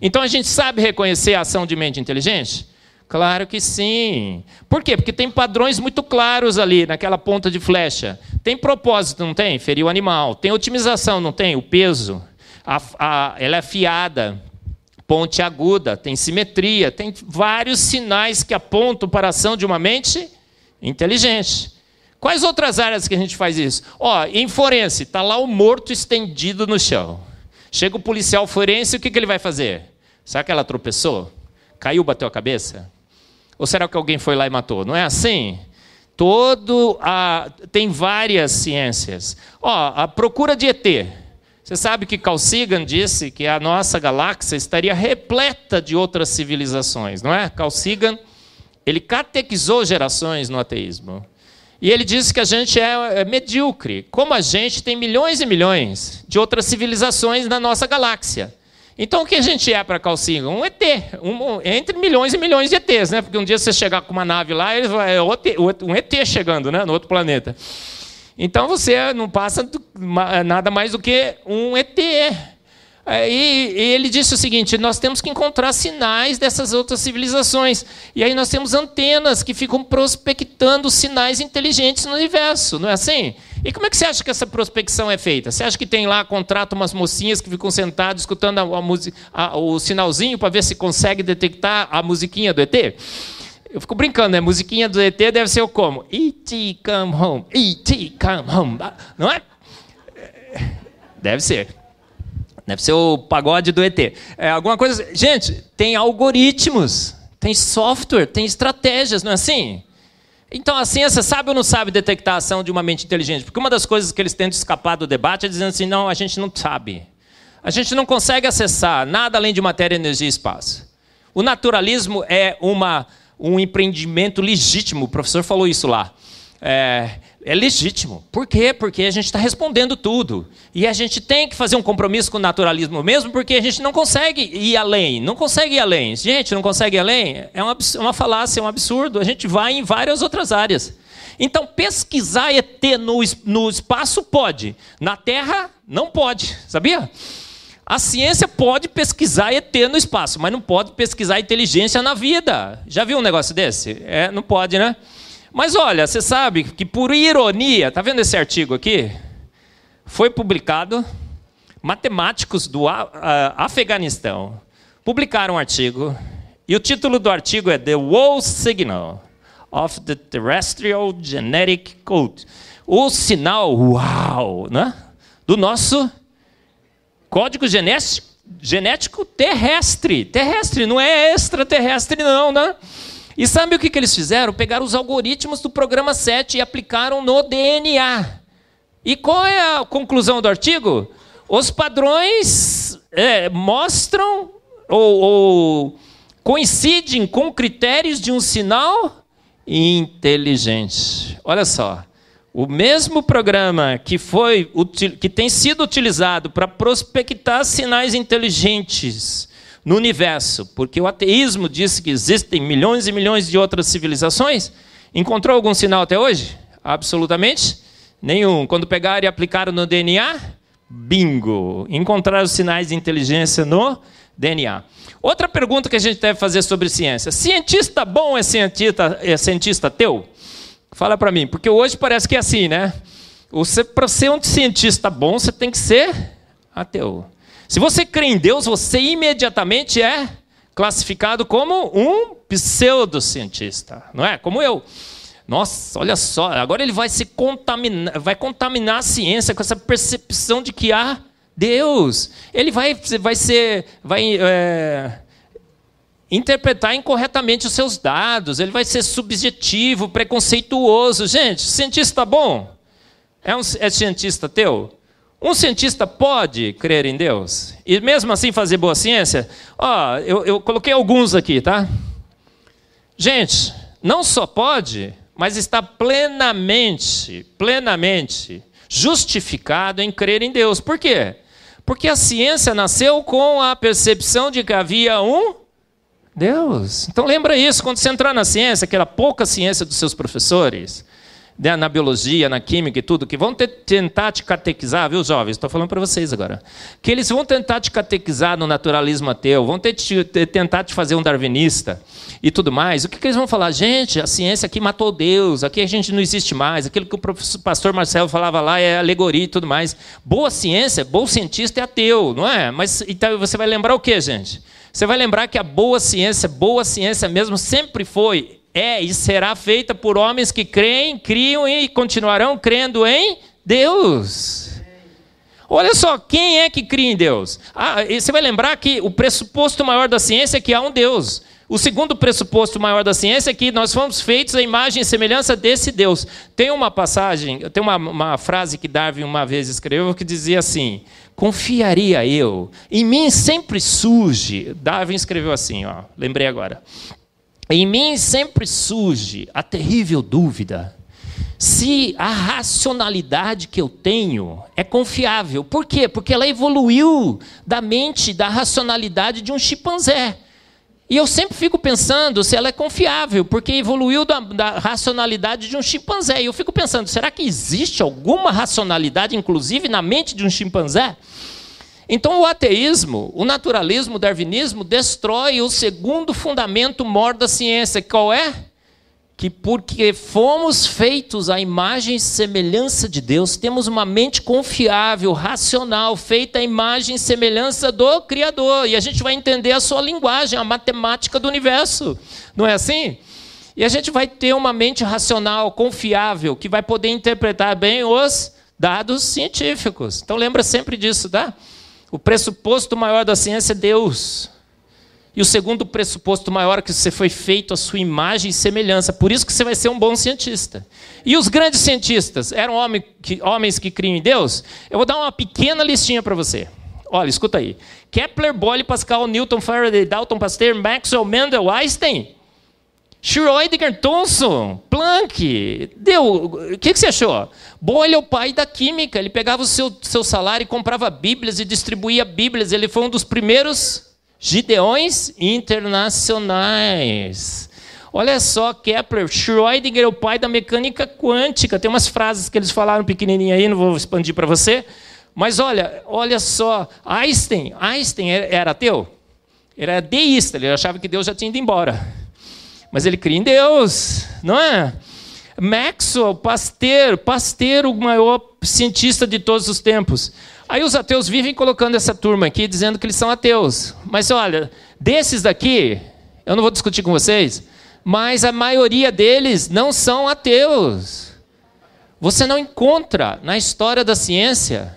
Então a gente sabe reconhecer a ação de mente inteligente? Claro que sim. Por quê? Porque tem padrões muito claros ali naquela ponta de flecha. Tem propósito, não tem? Ferir o animal. Tem otimização, não tem? O peso. A, a, ela é afiada ponte aguda, tem simetria, tem vários sinais que apontam para a ação de uma mente inteligente. Quais outras áreas que a gente faz isso? Ó, em forense, está lá o morto estendido no chão. Chega o policial forense, o que, que ele vai fazer? Será que ela tropeçou? Caiu, bateu a cabeça? Ou será que alguém foi lá e matou? Não é assim? Todo a, tem várias ciências. Ó, a procura de ET. Você sabe que Carl Sagan disse que a nossa galáxia estaria repleta de outras civilizações, não é? Carl Sagan, ele catequizou gerações no ateísmo. E ele disse que a gente é, é medíocre. Como a gente tem milhões e milhões de outras civilizações na nossa galáxia. Então o que a gente é para Sagan? Um ET, um, entre milhões e milhões de ETs, né? Porque um dia você chegar com uma nave lá, é um ET chegando, né? No outro planeta. Então você não passa nada mais do que um ET. É, e, ele disse o seguinte: nós temos que encontrar sinais dessas outras civilizações. E aí nós temos antenas que ficam prospectando sinais inteligentes no universo, não é assim? E como é que você acha que essa prospecção é feita? Você acha que tem lá, contrata umas mocinhas que ficam sentadas escutando a, a, a, o sinalzinho para ver se consegue detectar a musiquinha do ET? Eu fico brincando, né? Musiquinha do ET deve ser o como? E.T. come home, E.T. come home. Não é? Deve ser. Deve ser o pagode do ET. É alguma coisa. Gente, tem algoritmos, tem software, tem estratégias, não é assim? Então, a ciência sabe ou não sabe detectar a ação de uma mente inteligente? Porque uma das coisas que eles tentam escapar do debate é dizendo assim: não, a gente não sabe. A gente não consegue acessar nada além de matéria, energia e espaço. O naturalismo é uma um empreendimento legítimo. O professor falou isso lá. É, é legítimo. Por quê? Porque a gente está respondendo tudo. E a gente tem que fazer um compromisso com o naturalismo mesmo, porque a gente não consegue ir além. Não consegue ir além. Gente, não consegue ir além? É uma, uma falácia, é um absurdo. A gente vai em várias outras áreas. Então, pesquisar ET no, no espaço pode. Na Terra, não pode. Sabia? A ciência pode pesquisar ET no espaço, mas não pode pesquisar inteligência na vida. Já viu um negócio desse? É, não pode, né? Mas olha, você sabe que por ironia, tá vendo esse artigo aqui? Foi publicado, matemáticos do Afeganistão publicaram um artigo, e o título do artigo é The Wall Signal of the Terrestrial Genetic Code. O sinal, uau, né? Do nosso Código genético terrestre. Terrestre, não é extraterrestre, não, né? E sabe o que, que eles fizeram? Pegaram os algoritmos do programa 7 e aplicaram no DNA. E qual é a conclusão do artigo? Os padrões é, mostram ou, ou coincidem com critérios de um sinal inteligente. Olha só. O mesmo programa que foi que tem sido utilizado para prospectar sinais inteligentes no universo, porque o ateísmo disse que existem milhões e milhões de outras civilizações, encontrou algum sinal até hoje? Absolutamente nenhum. Quando pegaram e aplicaram no DNA, bingo. Encontraram sinais de inteligência no DNA. Outra pergunta que a gente deve fazer sobre ciência: cientista bom é cientista, é cientista teu? Fala para mim, porque hoje parece que é assim, né? Para ser um cientista bom, você tem que ser ateu. Se você crê em Deus, você imediatamente é classificado como um pseudocientista, não é? Como eu. Nossa, olha só, agora ele vai se contaminar, vai contaminar a ciência com essa percepção de que há Deus. Ele vai, vai ser, vai é, interpretar incorretamente os seus dados. Ele vai ser subjetivo, preconceituoso. Gente, cientista bom é um é cientista teu? Um cientista pode crer em Deus e mesmo assim fazer boa ciência? Ó, eu, eu coloquei alguns aqui, tá? Gente, não só pode, mas está plenamente, plenamente justificado em crer em Deus. Por quê? Porque a ciência nasceu com a percepção de que havia um Deus. Então lembra isso, quando você entrar na ciência, aquela pouca ciência dos seus professores, né, na biologia, na química e tudo, que vão ter, tentar te catequizar, viu, jovens? Estou falando para vocês agora. Que eles vão tentar te catequizar no naturalismo ateu, vão ter, te, tentar te fazer um darwinista e tudo mais. O que, que, eles vão falar? Gente, a ciência aqui matou Deus, aqui a gente não existe mais, aquilo que o pastor Marcelo falava lá é alegoria e tudo mais. Boa ciência, bom cientista é ateu, não é? Mas então você vai lembrar o que, gente? Você vai lembrar que a boa ciência, boa ciência mesmo, sempre foi é e será feita por homens que creem, criam e continuarão crendo em Deus. Olha só, quem é que cria em Deus? Ah, você vai lembrar que o pressuposto maior da ciência é que há um Deus. O segundo pressuposto maior da ciência é que nós fomos feitos à imagem e semelhança desse Deus. Tem uma passagem, tem uma, uma frase que Darwin uma vez escreveu que dizia assim: Confiaria eu, em mim sempre surge. Darwin escreveu assim, ó, lembrei agora. Em mim sempre surge a terrível dúvida se a racionalidade que eu tenho é confiável. Por quê? Porque ela evoluiu da mente, da racionalidade de um chimpanzé. E eu sempre fico pensando se ela é confiável, porque evoluiu da, da, racionalidade de um chimpanzé. E eu fico pensando, será que existe alguma racionalidade, inclusive na mente de um chimpanzé? Então, o ateísmo, o naturalismo, o darwinismo destrói o segundo fundamento maior da ciência. Qual é? Que porque fomos feitos à imagem e semelhança de Deus, temos uma mente confiável, racional, feita à imagem e semelhança do Criador. E a gente vai entender a sua linguagem, a matemática do universo. Não é assim? E a gente vai ter uma mente racional, confiável, que vai poder interpretar bem os dados científicos. Então lembra sempre disso, tá? O pressuposto maior da ciência é Deus. E o segundo pressuposto maior é que você foi feito à sua imagem e semelhança. Por isso que você vai ser um bom cientista. E os grandes cientistas eram homens que, homens que criam em Deus? Eu vou dar uma pequena listinha para você. Olha, escuta aí. Kepler, Boyle, Pascal, Newton, Faraday, Dalton, Pasteur, Maxwell, Mendel, Einstein, Schrödinger, Thomson, Planck. Deu. O que, que você achou? Boyle é o pai da química. Ele pegava o seu, seu salário e comprava Bíblias e distribuía Bíblias. Ele foi um dos primeiros gideões internacionais. Olha só, Kepler, Schrödinger é o pai da mecânica quântica. Tem umas frases que eles falaram pequenininha aí, não vou expandir para você. Mas olha, olha só, Einstein, Einstein era ateu? Ele era deísta, ele achava que Deus já tinha ido embora mas ele cria em Deus, não é? Maxwell, Pasteur, Pasteur, o maior cientista de todos os tempos. Aí os ateus vivem colocando essa turma aqui, dizendo que eles são ateus. Mas olha, desses daqui, eu não vou discutir com vocês, mas a maioria deles não são ateus. Você não encontra na história da ciência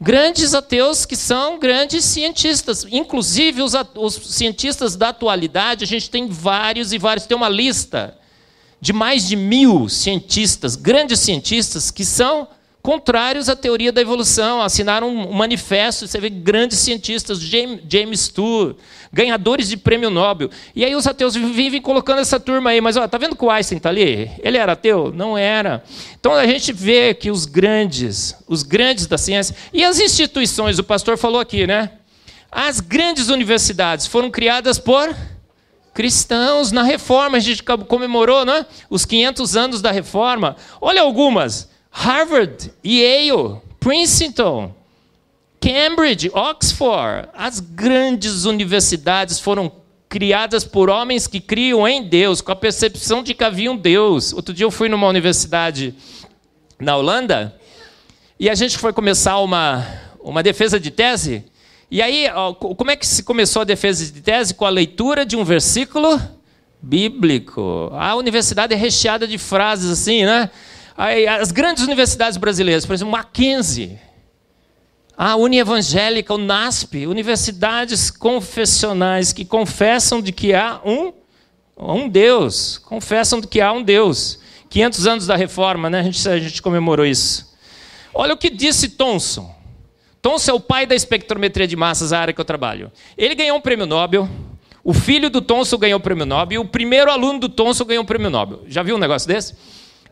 grandes ateus que são grandes cientistas. Inclusive, os, os, cientistas da atualidade, a gente tem vários e vários, tem uma lista de mais de mil cientistas, grandes cientistas, que são contrários à teoria da evolução, assinaram um manifesto, você vê grandes cientistas, James, James Tour, ganhadores de prêmio Nobel. E aí os ateus vivem colocando essa turma aí, mas ó, tá vendo que o Einstein está ali? Ele era ateu? Não era. Então a gente vê que os grandes, os grandes da ciência, e as instituições, o pastor falou aqui, né? As grandes universidades foram criadas por Cristãos na reforma, a gente comemorou né? os 500 anos da reforma. Olha algumas: Harvard, Yale, Princeton, Cambridge, Oxford. As grandes universidades foram criadas por homens que criam em Deus, com a percepção de que havia um Deus. Outro dia eu fui numa universidade na Holanda e a gente foi começar uma, uma defesa de tese. E aí, como é que se começou a defesa de tese? Com a leitura de um versículo bíblico. A universidade é recheada de frases assim, né? As grandes universidades brasileiras, por exemplo, Mackenzie, a Unievangélica, o NASP, universidades confessionais que confessam de que há um, um Deus, confessam de que há um Deus. 500 anos da reforma, né? a, gente, a gente comemorou isso. Olha o que disse Thomson. Thomson é o pai da espectrometria de massas, a área que eu trabalho. Ele ganhou um prêmio Nobel, o filho do Thomson ganhou o prêmio Nobel, e o primeiro aluno do Thomson ganhou o prêmio Nobel. Já viu um negócio desse?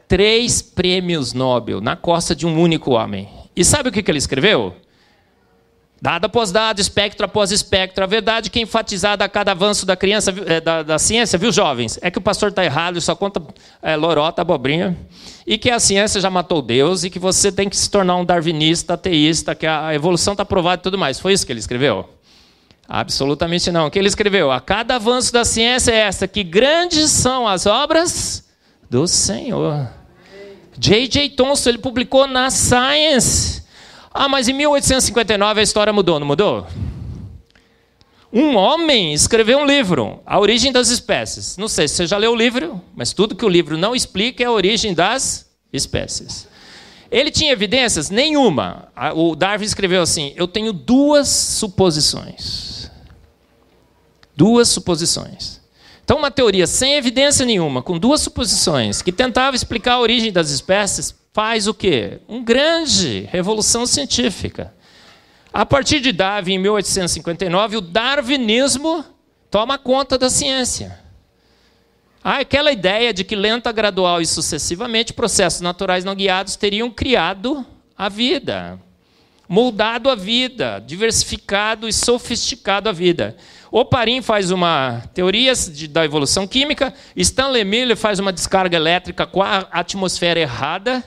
Três prêmios Nobel na costa de um único homem. E sabe o que ele escreveu? Dado após dado, espectro após espectro, a verdade que é enfatizada a cada avanço da criança, eh, da, da ciência, viu, jovens? É que o pastor está errado, só conta é, lorota, abobrinha, e que a ciência já matou Deus, e que você tem que se tornar um darwinista, ateísta, que a evolução está provada e tudo mais. Foi isso que ele escreveu? Absolutamente não. O que ele escreveu? A cada avanço da ciência é essa, que grandes são as obras do Senhor. J.J. Thomson, ele publicou na Science ah, mas em 1859 a história mudou, não mudou? Um homem escreveu um livro, A Origem das Espécies. Não sei se você já leu o livro, mas tudo que o livro não explica é a origem das espécies. Ele tinha evidências? Nenhuma. O Darwin escreveu assim: Eu tenho duas suposições. Duas suposições. Então, uma teoria sem evidência nenhuma, com duas suposições, que tentava explicar a origem das espécies, faz o quê? Um grande revolução científica. A partir de Darwin, em 1859, o darwinismo toma conta da ciência. Há aquela ideia de que lenta, gradual e sucessivamente processos naturais não guiados teriam criado a vida, moldado a vida, diversificado e sofisticado a vida. Oparin faz uma teoria de, da evolução química, Stanley Miller faz uma descarga elétrica com a atmosfera errada,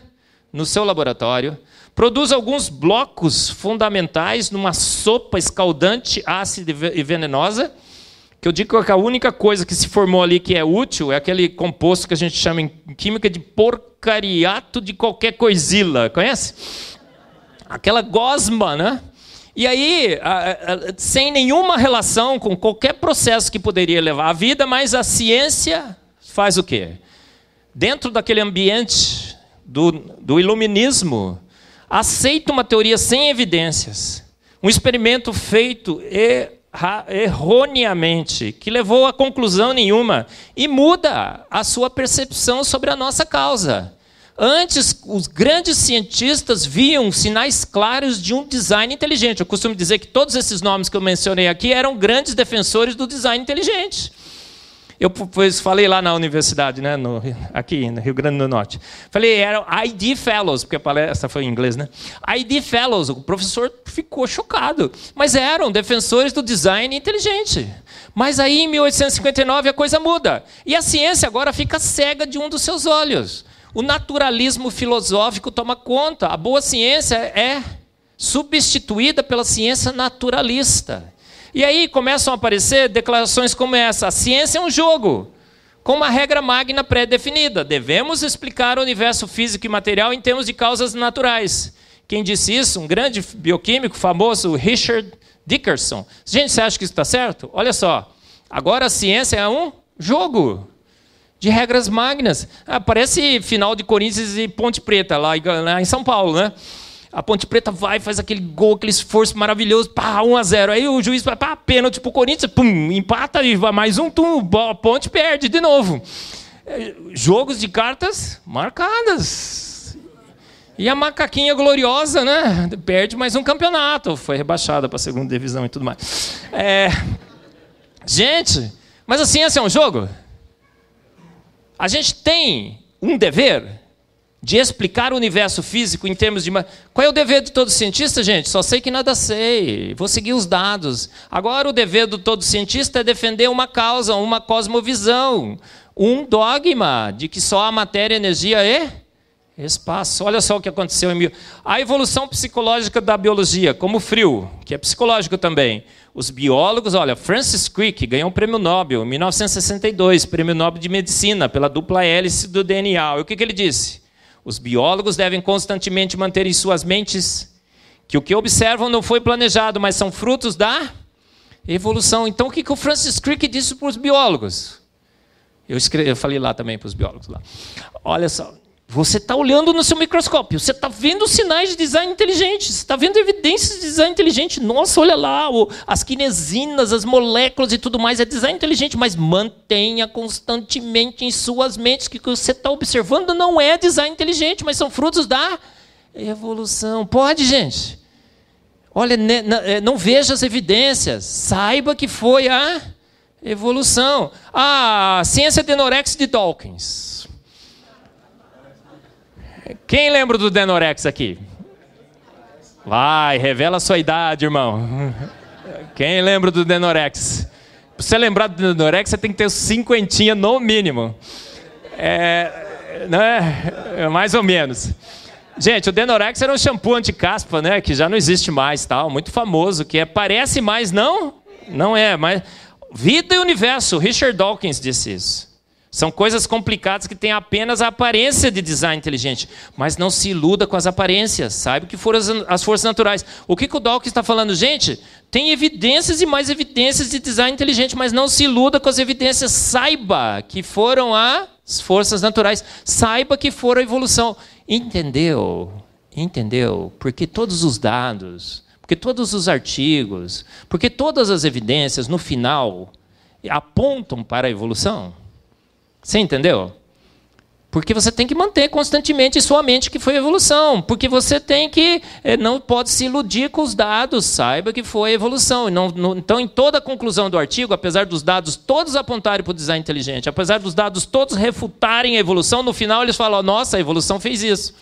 no seu laboratório, produz alguns blocos fundamentais numa sopa escaldante, ácida e venenosa, que eu digo que a única coisa que se formou ali que é útil é aquele composto que a gente chama em química de porcariato de qualquer coisila. Conhece? Aquela gosma, né? E aí, sem nenhuma relação com qualquer processo que poderia levar à vida, mas a ciência faz o quê? Dentro daquele ambiente do, do iluminismo aceita uma teoria sem evidências, um experimento feito erroneamente, que levou a conclusão nenhuma, e muda a sua percepção sobre a nossa causa. Antes, os grandes cientistas viam sinais claros de um design inteligente. Eu costumo dizer que todos esses nomes que eu mencionei aqui eram grandes defensores do design inteligente. Eu pois, falei lá na universidade, né, no, aqui no Rio Grande do Norte. Falei, eram ID Fellows, porque a palestra foi em inglês, né? ID Fellows, o professor ficou chocado. Mas eram defensores do design inteligente. Mas aí, em 1859, a coisa muda. E a ciência agora fica cega de um dos seus olhos. O naturalismo filosófico toma conta. A boa ciência é substituída pela ciência naturalista. E aí começam a aparecer declarações como essa: a ciência é um jogo, com uma regra magna pré-definida. Devemos explicar o universo físico e material em termos de causas naturais. Quem disse isso? Um grande bioquímico famoso, Richard Dickerson. Gente, você acha que isso está certo? Olha só. Agora a ciência é um jogo de regras magnas. Ah, parece final de Corinthians e Ponte Preta, lá em São Paulo, né? A Ponte Preta vai, faz aquele gol, aquele esforço maravilhoso, pá, 1 a 0 Aí o juiz vai, pá, pênalti pro Corinthians, pum, empata e vai mais um, tum, a Ponte perde de novo. É, jogos de cartas marcadas. E a macaquinha gloriosa, né? Perde mais um campeonato. Foi rebaixada para a segunda divisão e tudo mais. É... Gente, mas assim, esse é um jogo? A gente tem um dever de explicar o universo físico em termos de. Qual é o dever de todo cientista, gente? Só sei que nada sei. Vou seguir os dados. Agora, o dever de todo cientista é defender uma causa, uma cosmovisão, um dogma de que só a matéria, energia e espaço. Olha só o que aconteceu em mil. A evolução psicológica da biologia, como o frio, que é psicológico também. Os biólogos, olha, Francis Crick ganhou um prêmio Nobel em 1962, prêmio Nobel de Medicina, pela dupla hélice do DNA. E o que, que ele disse? Os biólogos devem constantemente manter em suas mentes que o que observam não foi planejado, mas são frutos da evolução. Então, o que, que o Francis Crick disse para os biólogos? Eu, escrevi, eu falei lá também para os biólogos lá. Olha só, você está olhando no seu microscópio, você está vendo sinais de design inteligente, você está vendo evidências de design inteligente. Nossa, olha lá, as quinesinas, as moléculas e tudo mais, é design inteligente, mas mantenha constantemente em suas mentes que o que você está observando não é design inteligente, mas são frutos da evolução. Pode, gente? Olha, é, não veja as evidências, saiba que foi a evolução. A ciência de Norex de Dawkins quem lembra do Denorex aqui? Vai, revela a sua idade, irmão. Quem lembra do Denorex? Para você lembrar do Denorex, você tem que ter cinquentinha no mínimo. É, né? Mais ou menos. Gente, o Denorex era um shampoo anti-caspa, né? Que já não existe mais, tal, muito famoso, que é, parece mais, não? Não é, mas vida e universo. Richard Dawkins disse isso. São coisas complicadas que têm apenas a aparência de design inteligente. Mas não se iluda com as aparências. Saiba que foram as, as forças naturais. O que, que o Dawkins está falando? Gente, tem evidências e mais evidências de design inteligente, mas não se iluda com as evidências. Saiba que foram as forças naturais. Saiba que foram a evolução. Entendeu? Entendeu? Porque todos os dados, porque todos os artigos, porque todas as evidências, no final, apontam para a evolução. Você entendeu? Porque você tem que manter constantemente em sua mente que foi evolução. Porque você tem que. Eh, não pode se iludir com os dados, saiba que foi evolução. Então, em toda a conclusão do artigo, apesar dos dados todos apontarem para o design inteligente, apesar dos dados todos refutarem a evolução, no final eles falam: nossa, a evolução fez isso.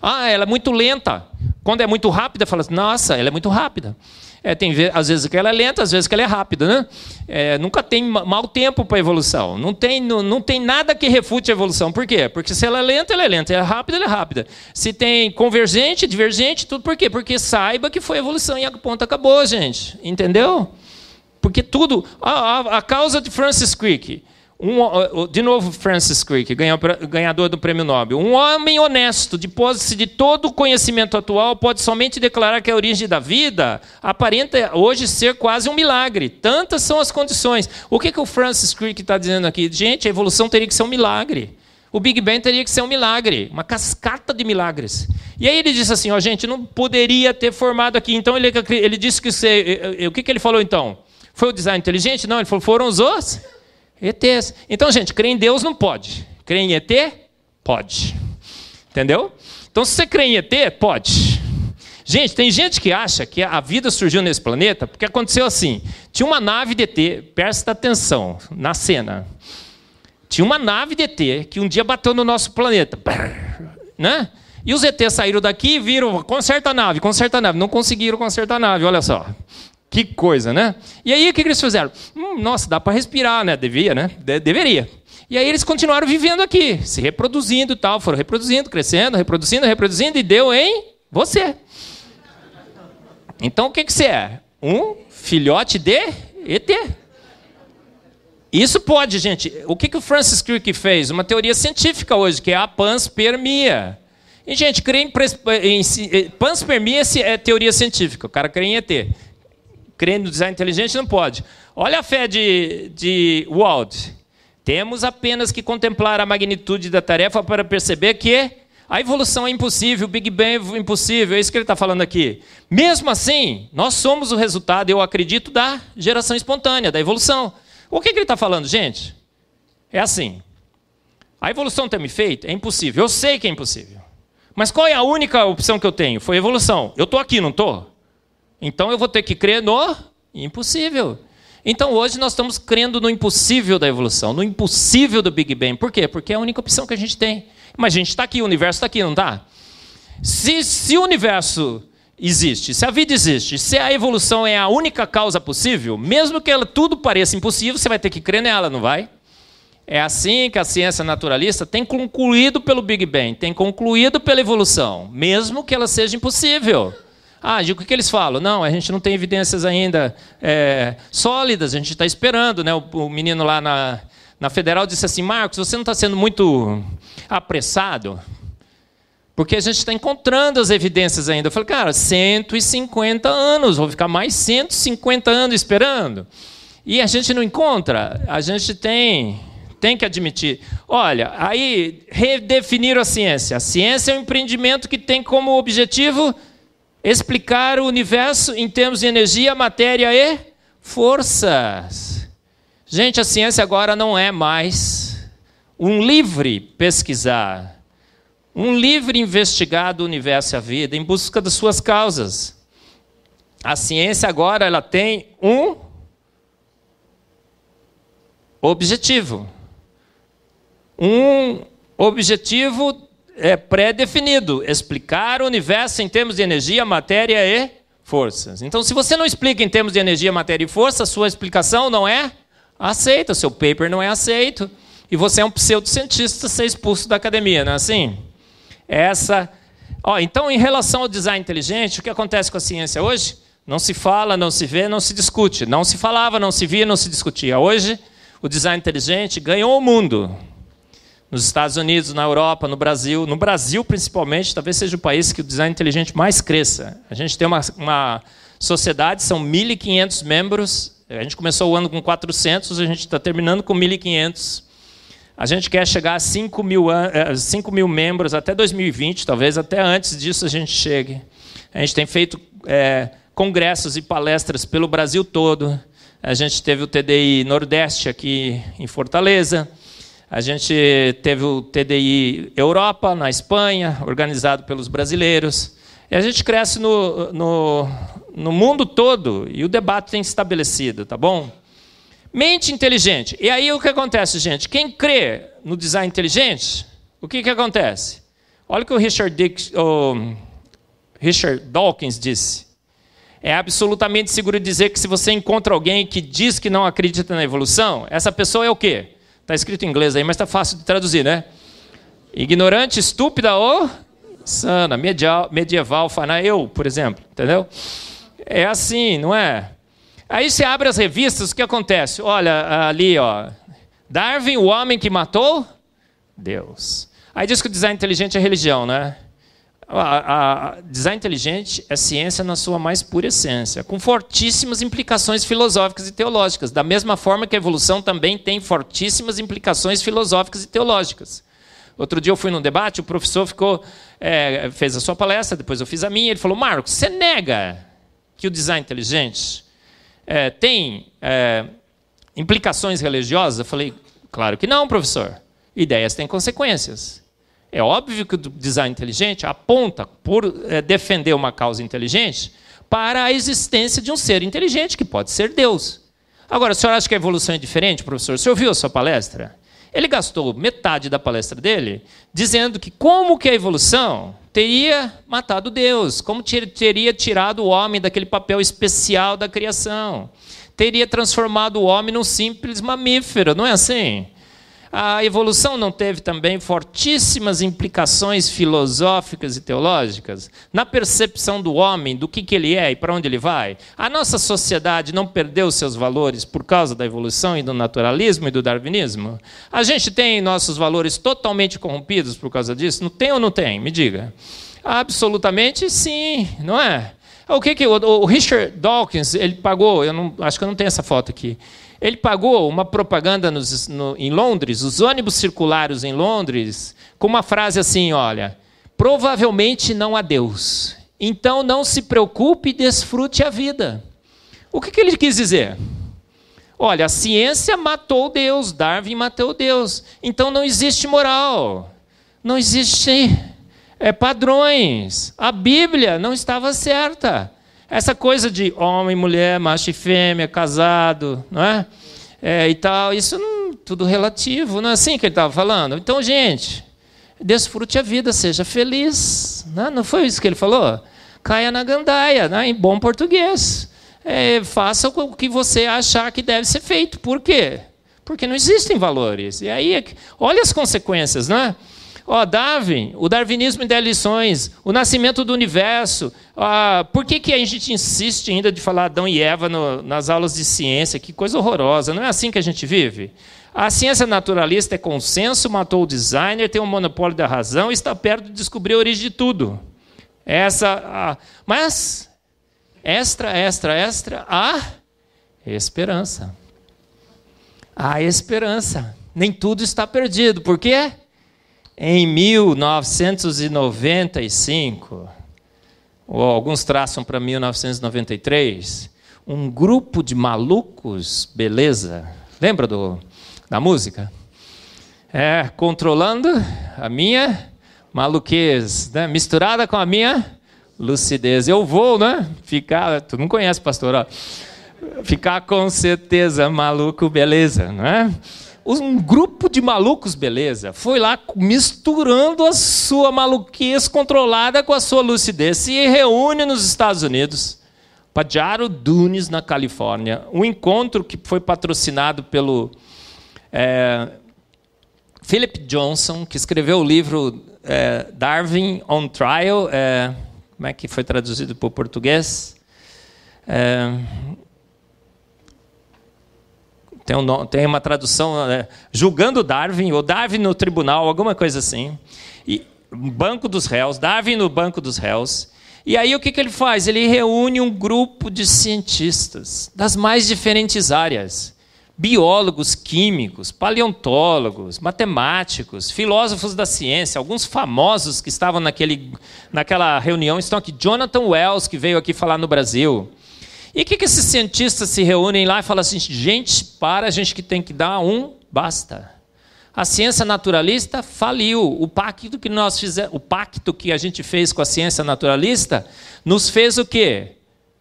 Ah, ela é muito lenta. Quando é muito rápida, fala assim, nossa, ela é muito rápida. É, tem às vezes que ela é lenta, às vezes que ela é rápida, né? É, nunca tem mau tempo para evolução. Não tem, não, não tem nada que refute a evolução. Por quê? Porque se ela é lenta, ela é lenta. Se é rápida, ela é rápida. Se tem convergente, divergente, tudo por quê? Porque saiba que foi evolução e a ponta acabou, gente. Entendeu? Porque tudo. A, a, a causa de Francis Crick um, de novo, Francis Crick, ganhador do prêmio Nobel. Um homem honesto, de posse de todo o conhecimento atual, pode somente declarar que a origem da vida aparenta hoje ser quase um milagre. Tantas são as condições. O que, que o Francis Crick está dizendo aqui? Gente, a evolução teria que ser um milagre. O Big Bang teria que ser um milagre, uma cascata de milagres. E aí ele disse assim: ó, gente, não poderia ter formado aqui. Então ele, ele disse que você, o que, que ele falou então? Foi o design inteligente? Não, ele falou: foram os os ETs. Então, gente, crer em Deus não pode. Crer em ET? Pode. Entendeu? Então, se você crê em ET, pode. Gente, tem gente que acha que a vida surgiu nesse planeta porque aconteceu assim. Tinha uma nave de ET, presta atenção na cena. Tinha uma nave de ET que um dia bateu no nosso planeta. Né? E os ETs saíram daqui e viram, conserta a nave, conserta a nave. Não conseguiram consertar a nave, olha só. Que coisa, né? E aí o que eles fizeram? Hum, nossa, dá para respirar, né? Devia, né? De deveria. E aí eles continuaram vivendo aqui, se reproduzindo e tal, foram reproduzindo, crescendo, reproduzindo, reproduzindo e deu em você. Então o que, que você é? Um filhote de ET. Isso pode, gente. O que, que o Francis Crick fez? Uma teoria científica hoje, que é a panspermia. E, gente, crer em, em, em panspermia é teoria científica. O cara crê em ET crer no design inteligente não pode. Olha a fé de, de Wald. Temos apenas que contemplar a magnitude da tarefa para perceber que a evolução é impossível, o Big Bang é impossível, é isso que ele está falando aqui. Mesmo assim, nós somos o resultado, eu acredito, da geração espontânea, da evolução. O que, que ele está falando, gente? É assim. A evolução ter me feito é impossível. Eu sei que é impossível. Mas qual é a única opção que eu tenho? Foi evolução. Eu estou aqui, não estou? Então eu vou ter que crer no impossível. Então hoje nós estamos crendo no impossível da evolução, no impossível do Big Bang. Por quê? Porque é a única opção que a gente tem. Mas a gente está aqui, o universo está aqui, não está? Se, se o universo existe, se a vida existe, se a evolução é a única causa possível, mesmo que ela, tudo pareça impossível, você vai ter que crer nela, não vai? É assim que a ciência naturalista tem concluído pelo Big Bang, tem concluído pela evolução, mesmo que ela seja impossível. Ah, o que, que eles falam? Não, a gente não tem evidências ainda é, sólidas, a gente está esperando. Né? O, o, menino lá na, na Federal disse assim: Marcos, você não está sendo muito apressado? Porque a gente está encontrando as evidências ainda. Eu falei, cara, 150 anos, vou ficar mais 150 anos esperando. E a gente não encontra. A gente tem, tem que admitir. Olha, aí redefiniram a ciência. A ciência é um empreendimento que tem como objetivo explicar o universo em termos de energia, matéria e forças. Gente, a ciência agora não é mais um livre pesquisar, um livre investigar do universo e a vida em busca das suas causas. A ciência agora ela tem um objetivo. Um objetivo é pré-definido, explicar o universo em termos de energia, matéria e forças. Então, se você não explica em termos de energia, matéria e força, sua explicação não é aceita, seu paper não é aceito, e você é um pseudocientista, ser expulso da academia, não é assim? Essa. Então, em relação ao design inteligente, o que acontece com a ciência hoje? Não se fala, não se vê, não se discute. Não se falava, não se via, não se discutia. Hoje, o design inteligente ganhou o mundo nos Estados Unidos, na Europa, no Brasil. No Brasil, principalmente, talvez seja o país que o design inteligente mais cresça. A gente tem uma, uma sociedade, são 1.500 membros. A gente começou o ano com 400, a gente está terminando com 1.500. A gente quer chegar a 5 mil, 5 eh, mil membros até 2020, talvez até antes disso a gente chegue. A gente tem feito é, congressos e palestras pelo Brasil todo. A gente teve o TDI Nordeste aqui em Fortaleza. A gente teve o TDI Europa, na Espanha, organizado pelos brasileiros. E a gente cresce no, no, no mundo todo e o debate tem estabelecido, tá bom? Mente inteligente. E aí o que acontece, gente? Quem crê no design inteligente, o que, que acontece? Olha o que o Richard, Dix, o Richard Dawkins disse. É absolutamente seguro dizer que se você encontra alguém que diz que não acredita na evolução, essa pessoa é o quê? Está escrito em inglês aí, mas está fácil de traduzir, né? Ignorante, estúpida ou sana, medieval, medieval eu, por exemplo, entendeu? É assim, não é? Aí você abre as revistas, o que acontece? Olha, ali, ó. Darwin, o homem que matou Deus. Aí diz que o design inteligente é religião, né? A, a, design inteligente é ciência na sua mais pura essência, com fortíssimas implicações filosóficas e teológicas, da mesma forma que a evolução também tem fortíssimas implicações filosóficas e teológicas. Outro dia eu fui num debate, o professor ficou, é, fez a sua palestra, depois eu fiz a minha, ele falou: Marcos, você nega que o design inteligente é, tem é, implicações religiosas? Eu falei: claro que não, professor. Ideias têm consequências. É óbvio que o design inteligente aponta, por é, defender uma causa inteligente, para a existência de um ser inteligente, que pode ser Deus. Agora, o senhor acha que a evolução é diferente, professor? O senhor a sua palestra? Ele gastou metade da palestra dele dizendo que como que a evolução teria matado Deus, como teria tirado o homem daquele papel especial da criação, teria transformado o homem num simples mamífero, não é assim? A evolução não teve também fortíssimas implicações filosóficas e teológicas na percepção do homem, do que, que ele é e para onde ele vai? A nossa sociedade não perdeu seus valores por causa da evolução e do naturalismo e do darwinismo? A gente tem nossos valores totalmente corrompidos por causa disso? Não tem ou não tem? Me diga. Absolutamente sim, não é? O que que o, o Richard Dawkins ele pagou? Eu não, acho que eu não tenho essa foto aqui. Ele pagou uma propaganda nos, no, em Londres, os ônibus circulares em Londres, com uma frase assim: olha, provavelmente não há Deus. Então não se preocupe e desfrute a vida. O que, que ele quis dizer? Olha, a ciência matou Deus, Darwin matou Deus. Então não existe moral, não existe é, padrões. A Bíblia não estava certa. Essa coisa de homem, mulher, macho e fêmea, casado, não é? é e tal, isso não, tudo relativo, não é assim que ele estava falando? Então, gente, desfrute a vida, seja feliz. Não, né? não foi isso que ele falou? Caia na gandaia, né? em bom português. É, faça o que você achar que deve ser feito. Por quê? Porque não existem valores. E aí, é olha as consequências, né? Ó, Darwin, o darwinismo dá lições, o nascimento do universo. Por que, que a gente insiste ainda de falar Adão e Eva no, nas aulas de ciência? Que coisa horrorosa. Não é assim que a gente vive? A ciência naturalista é consenso, matou o designer, tem o um monopólio da razão e está perto de descobrir a origem de tudo. Essa, mas, extra, extra, extra, a esperança. A esperança. Nem tudo está perdido. Por quê? Em 1995, ou alguns traçam para 1993, um grupo de malucos, beleza, lembra do, da música? É, controlando a minha maluquez, né? misturada com a minha lucidez. Eu vou, né? Ficar, tu não conhece, pastor, ó. Ficar com certeza maluco, beleza, não é? Um grupo de malucos, beleza, foi lá misturando a sua maluquice controlada com a sua lucidez. Se reúne nos Estados Unidos, Pajaro Dunes, na Califórnia. Um encontro que foi patrocinado pelo é, Philip Johnson, que escreveu o livro é, Darwin on Trial. É, como é que foi traduzido para o português? É, tem, um, tem uma tradução, é, julgando Darwin, ou Darwin no tribunal, alguma coisa assim. E, banco dos réus, Darwin no banco dos réus. E aí o que, que ele faz? Ele reúne um grupo de cientistas das mais diferentes áreas. Biólogos, químicos, paleontólogos, matemáticos, filósofos da ciência, alguns famosos que estavam naquele, naquela reunião estão aqui. Jonathan Wells, que veio aqui falar no Brasil. E que, que esses cientistas se reúnem lá e falam assim: gente, para, a gente que tem que dar um, basta. A ciência naturalista faliu. O pacto que nós fizemos, o pacto que a gente fez com a ciência naturalista, nos fez o quê?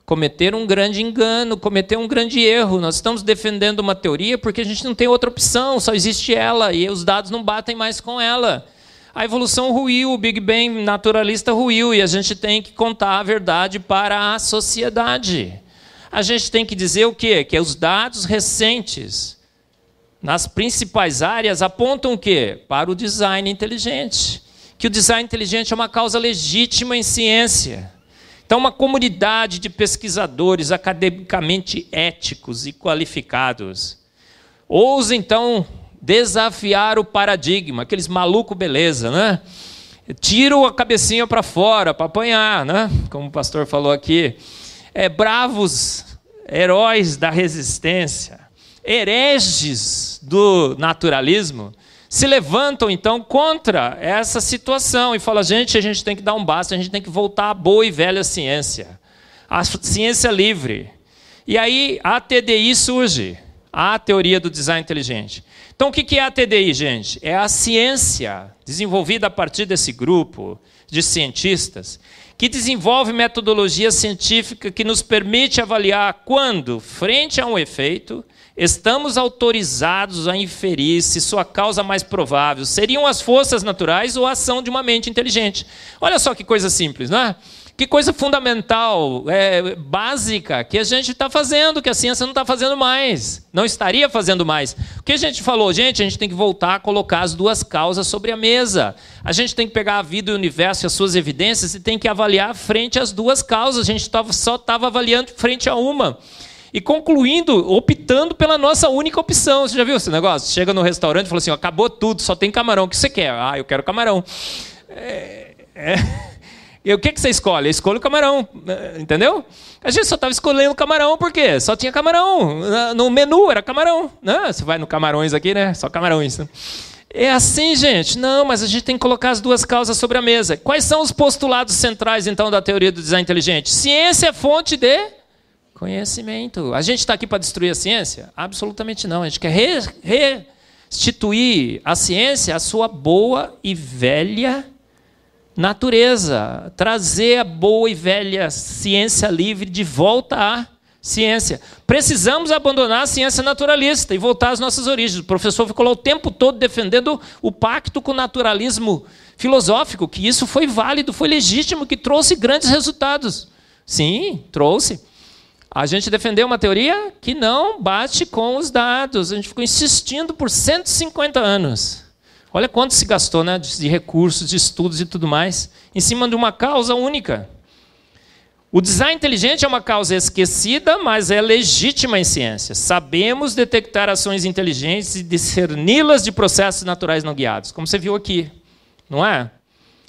Cometer um grande engano, cometer um grande erro. Nós estamos defendendo uma teoria porque a gente não tem outra opção, só existe ela e os dados não batem mais com ela. A evolução ruiu, o Big Bang naturalista ruiu e a gente tem que contar a verdade para a sociedade a gente tem que dizer o quê? Que os dados recentes nas principais áreas apontam o quê? Para o design inteligente. Que o design inteligente é uma causa legítima em ciência. Então, uma comunidade de pesquisadores academicamente éticos e qualificados ousa então desafiar o paradigma, aqueles maluco beleza, né? Tiram a cabecinha para fora para apanhar, né? Como o pastor falou aqui é, bravos heróis da resistência, hereges do naturalismo, se levantam então contra essa situação e falam: gente, a gente tem que dar um basta, a gente tem que voltar à boa e velha ciência, a ciência livre. E aí a TDI surge, a teoria do design inteligente. Então o que é a TDI, gente? É a ciência desenvolvida a partir desse grupo de cientistas que desenvolve metodologia científica que nos permite avaliar quando, frente a um efeito, estamos autorizados a inferir se sua causa mais provável seriam as forças naturais ou a ação de uma mente inteligente. Olha só que coisa simples, não é? Que coisa fundamental, é, básica, que a gente está fazendo, que a ciência não está fazendo mais, não estaria fazendo mais. O que a gente falou, gente, a gente tem que voltar a colocar as duas causas sobre a mesa. A gente tem que pegar a vida e o universo e as suas evidências e tem que avaliar frente às duas causas. A gente tava, só estava avaliando frente a uma. E concluindo, optando pela nossa única opção. Você já viu esse negócio? Chega no restaurante e fala assim: acabou tudo, só tem camarão. O que você quer? Ah, eu quero camarão. É. é... E o que, que você escolhe? Eu escolho o camarão, né? entendeu? A gente só estava escolhendo camarão por quê? Só tinha camarão. No menu era camarão. Né? Você vai no camarões aqui, né? Só camarões. Né? É assim, gente? Não, mas a gente tem que colocar as duas causas sobre a mesa. Quais são os postulados centrais, então, da teoria do design inteligente? Ciência é fonte de conhecimento. A gente está aqui para destruir a ciência? Absolutamente não. A gente quer restituir a ciência à sua boa e velha natureza, trazer a boa e velha ciência livre de volta à ciência. Precisamos abandonar a ciência naturalista e voltar às nossas origens. O professor ficou lá o tempo todo defendendo o pacto com o naturalismo filosófico, que isso foi válido, foi legítimo, que trouxe grandes resultados. Sim, trouxe. A gente defendeu uma teoria que não bate com os dados. A gente ficou insistindo por 150 anos. Olha quanto se gastou né, de recursos, de estudos e tudo mais, em cima de uma causa única. O design inteligente é uma causa esquecida, mas é legítima em ciência. Sabemos detectar ações inteligentes e discerni-las de processos naturais não guiados, como você viu aqui, não é?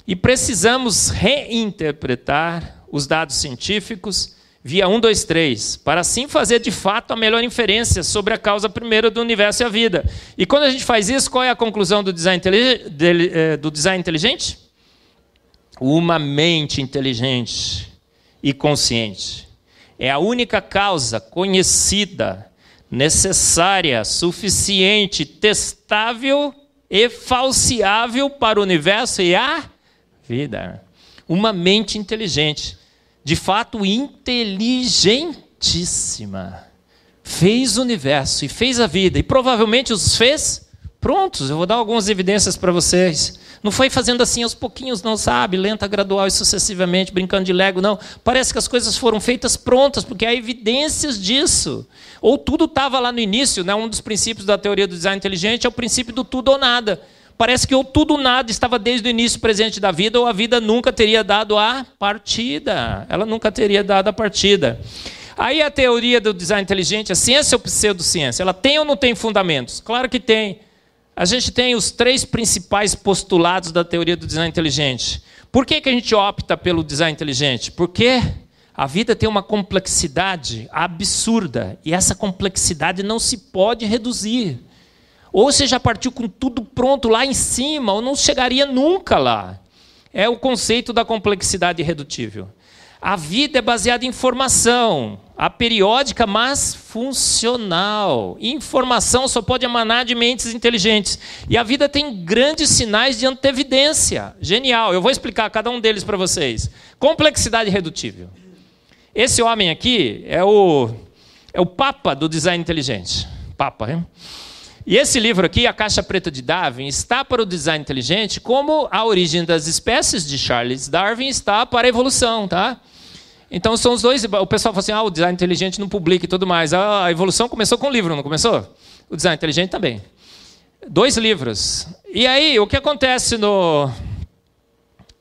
E precisamos reinterpretar os dados científicos via 1, 2, 3, para assim fazer de fato a melhor inferência sobre a causa primeira do universo e a vida. E quando a gente faz isso, qual é a conclusão do design, eh, do design inteligente? Uma mente inteligente e consciente. É a única causa conhecida, necessária, suficiente, testável e falseável para o universo e a vida. Uma mente inteligente, de fato inteligentíssima. Fez o universo e fez a vida, e provavelmente os fez prontos. Eu vou dar algumas evidências para vocês. Não foi fazendo assim aos pouquinhos, não sabe, lenta, gradual e sucessivamente, brincando de Lego, não. Parece que as coisas foram feitas prontas, porque há evidências disso. Ou tudo estava lá no início, né? um dos princípios da teoria do design inteligente é o princípio do tudo ou nada. Parece que ou tudo ou nada estava desde o início presente da vida, ou a vida nunca teria dado a partida. Ela nunca teria dado a partida. Aí a teoria do design inteligente, a ciência ou pseudociência, ela tem ou não tem fundamentos? Claro que tem. A gente tem os três principais postulados da teoria do design inteligente. Por que, que a gente opta pelo design inteligente? Porque a vida tem uma complexidade absurda e essa complexidade não se pode reduzir. Ou você já partiu com tudo pronto lá em cima, ou não chegaria nunca lá. É o conceito da complexidade irredutível. A vida é baseada em informação, a periódica, mas funcional. Informação só pode emanar de mentes inteligentes. E a vida tem grandes sinais de antevidência. Genial. Eu vou explicar cada um deles para vocês. Complexidade irredutível. Esse homem aqui é o, é o papa do design inteligente. Papa, hein? E esse livro aqui, A Caixa Preta de Darwin, está para o design inteligente como a origem das espécies de Charles Darwin está para a evolução, tá? Então são os dois. O pessoal fala assim: ah, o design inteligente não publica e tudo mais. A evolução começou com o livro, não começou? O design inteligente também. Dois livros. E aí, o que acontece no,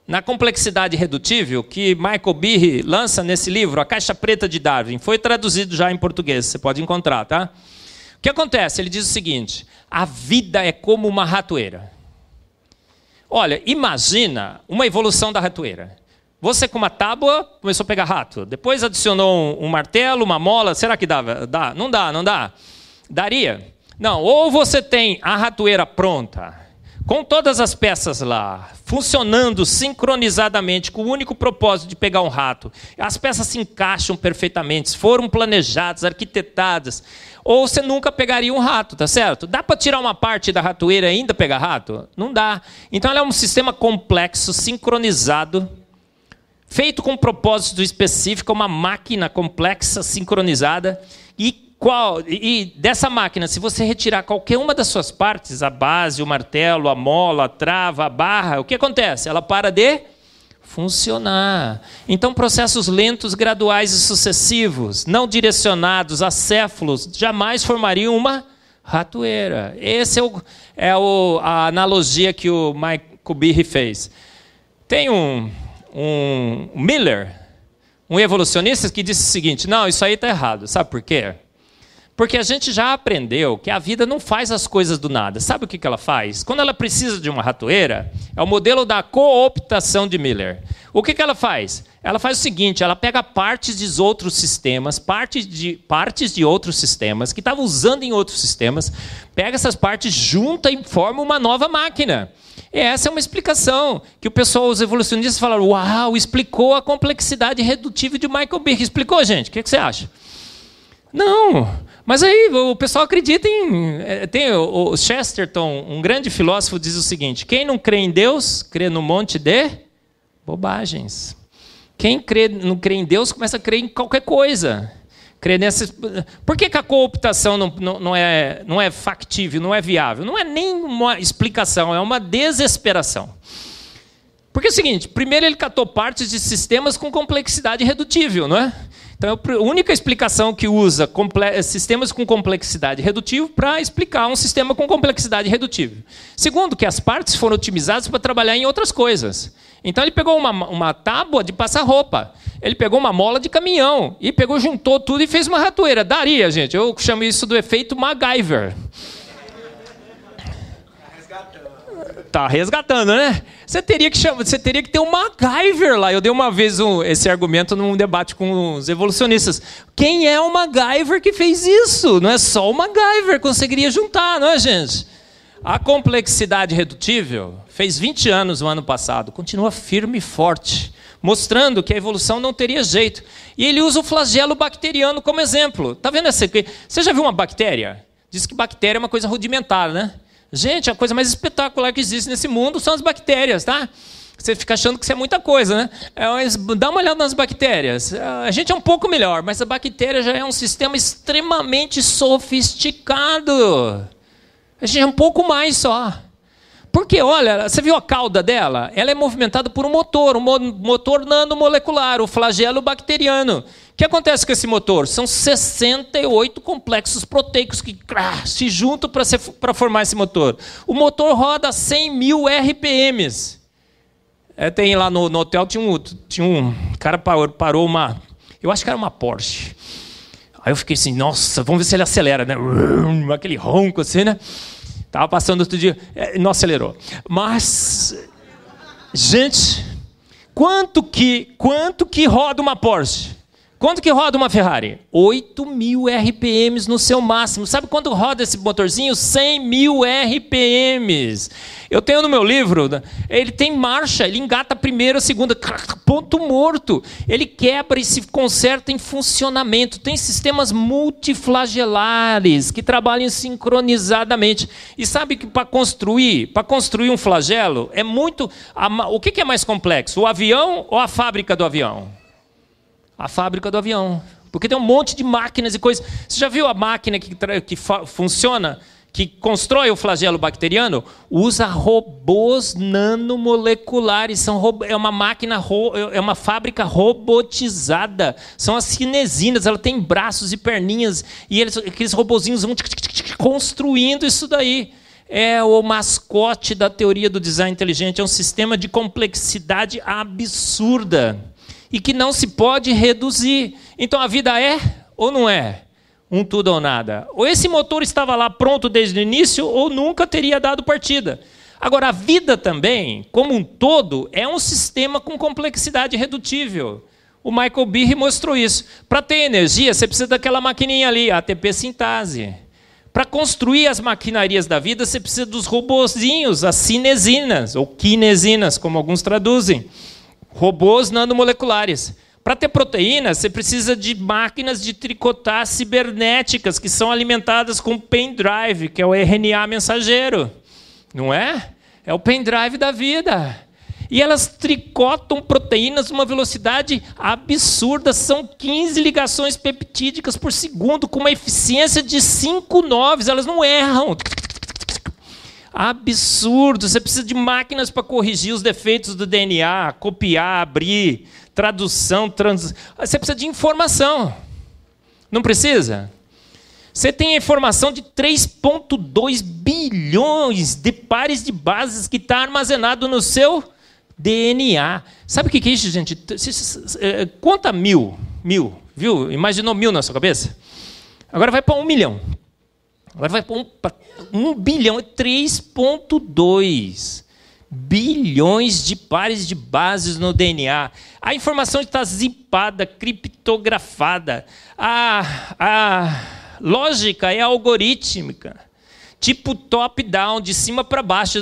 na complexidade redutível que Michael Behe lança nesse livro, A Caixa Preta de Darwin, foi traduzido já em português, você pode encontrar, tá? O que acontece? Ele diz o seguinte: a vida é como uma ratoeira. Olha, imagina uma evolução da ratoeira. Você com uma tábua começou a pegar rato. Depois adicionou um, um martelo, uma mola. Será que dá? dá? Não dá, não dá. Daria? Não. Ou você tem a ratoeira pronta, com todas as peças lá, funcionando sincronizadamente, com o único propósito de pegar um rato. As peças se encaixam perfeitamente, foram planejadas, arquitetadas. Ou você nunca pegaria um rato, tá certo? Dá para tirar uma parte da ratoeira e ainda pegar rato? Não dá. Então ela é um sistema complexo, sincronizado feito com um propósito específico, uma máquina complexa, sincronizada, e qual e dessa máquina, se você retirar qualquer uma das suas partes, a base, o martelo, a mola, a trava, a barra, o que acontece? Ela para de funcionar. Então, processos lentos, graduais e sucessivos, não direcionados, acéfalos, jamais formariam uma ratoeira. Essa é, o, é o, a analogia que o Mike Kubiri fez. Tem um, um Miller, um evolucionista, que disse o seguinte: não, isso aí está errado. Sabe por quê? Porque a gente já aprendeu que a vida não faz as coisas do nada. Sabe o que ela faz? Quando ela precisa de uma ratoeira, é o modelo da cooptação de Miller. O que ela faz? Ela faz o seguinte: ela pega partes de outros sistemas, partes de, partes de outros sistemas, que estavam usando em outros sistemas, pega essas partes, junta e forma uma nova máquina. E essa é uma explicação que o pessoal, os evolucionistas falaram, uau, explicou a complexidade redutível de Michael Birk. Explicou, gente? O que, você acha? Não, mas aí o pessoal acredita em... É, tem o Chesterton, um grande filósofo, diz o seguinte, quem não crê em Deus, crê no monte de bobagens. Quem crê, não crê em Deus, começa a crer em qualquer coisa. Crer nessa... Por que, que a cooptação não, não, não, é, não é factível, não é viável? Não é nem uma explicação, é uma desesperação. Porque é o seguinte: primeiro ele catou partes de sistemas com complexidade redutível, não é? Então, é a única explicação que usa sistemas com complexidade redutível para explicar um sistema com complexidade redutível. Segundo, que as partes foram otimizadas para trabalhar em outras coisas. Então, ele pegou uma, uma tábua de passar roupa, ele pegou uma mola de caminhão, e pegou, juntou tudo e fez uma ratoeira. Daria, gente. Eu chamo isso do efeito MacGyver. Tá resgatando, né? Você teria que chamar, você teria que ter um MacGyver lá. Eu dei uma vez um, esse argumento num debate com os evolucionistas. Quem é o MacGyver que fez isso? Não é só o MacGyver conseguiria juntar, não é, gente? A complexidade redutível fez 20 anos no ano passado, continua firme e forte, mostrando que a evolução não teria jeito. E ele usa o flagelo bacteriano como exemplo. Tá vendo essa? Você já viu uma bactéria? Diz que bactéria é uma coisa rudimentar, né? Gente, a coisa mais espetacular que existe nesse mundo são as bactérias, tá? Você fica achando que isso é muita coisa, né? É, dá uma olhada nas bactérias. A gente é um pouco melhor, mas a bactéria já é um sistema extremamente sofisticado. A gente é um pouco mais só. Porque, olha, você viu a cauda dela? Ela é movimentada por um motor, um motor nanomolecular, o flagelo bacteriano. O que acontece com esse motor? São 68 complexos proteicos que se juntam para formar esse motor. O motor roda 100 mil RPMs. É, tem lá no, no, hotel, tinha um, tinha um cara parou, parou uma. Eu acho que era uma Porsche. Aí eu fiquei assim, nossa, vamos ver se ele acelera, né? <laughs> Aquele ronco assim, né? Tava passando outro dia, é, não acelerou. Mas, gente, quanto que, quanto que roda uma Porsche? Quanto que roda uma Ferrari? 8 mil RPMs no seu máximo. Sabe quanto roda esse motorzinho? 100 mil RPMs. Eu tenho no meu livro, ele tem marcha, ele engata a primeira, a segunda, <laughs> ponto morto. Ele quebra e se conserta em funcionamento. Tem sistemas multiflagelares que trabalham sincronizadamente. E sabe que para construir, para construir um flagelo, é muito. O que é mais complexo? O avião ou a fábrica do avião? A fábrica do avião. Porque tem um monte de máquinas e coisas. Você já viu a máquina que, que funciona, que constrói o flagelo bacteriano? Usa robôs nanomoleculares. São é uma máquina, é uma fábrica robotizada. São as cinesinas, ela tem braços e perninhas. E eles, aqueles robozinhos vão construindo isso daí é o mascote da teoria do design inteligente, é um sistema de complexidade absurda e que não se pode reduzir. Então a vida é ou não é? Um tudo ou nada. Ou esse motor estava lá pronto desde o início, ou nunca teria dado partida. Agora, a vida também, como um todo, é um sistema com complexidade redutível. O Michael Behe mostrou isso. Para ter energia, você precisa daquela maquininha ali, a ATP sintase. Para construir as maquinarias da vida, você precisa dos robozinhos, as cinesinas, ou kinesinas, como alguns traduzem robôs nanomoleculares. Para ter proteína, você precisa de máquinas de tricotar cibernéticas que são alimentadas com pendrive, que é o RNA mensageiro. Não é? É o pendrive da vida. E elas tricotam proteínas numa velocidade absurda. São 15 ligações peptídicas por segundo, com uma eficiência de 5 noves. Elas não erram absurdo. Você precisa de máquinas para corrigir os defeitos do DNA, copiar, abrir, tradução, trans... você precisa de informação. Não precisa? Você tem a informação de 3,2 bilhões de pares de bases que está armazenado no seu DNA. Sabe o que é isso, gente? É, conta mil, mil, viu? Imaginou mil na sua cabeça? Agora vai para um milhão. Agora vai para um, 1 bilhão, 3,2 bilhões de pares de bases no DNA. A informação está zipada, criptografada. A, a lógica é algorítmica. Tipo top-down, de cima para baixo,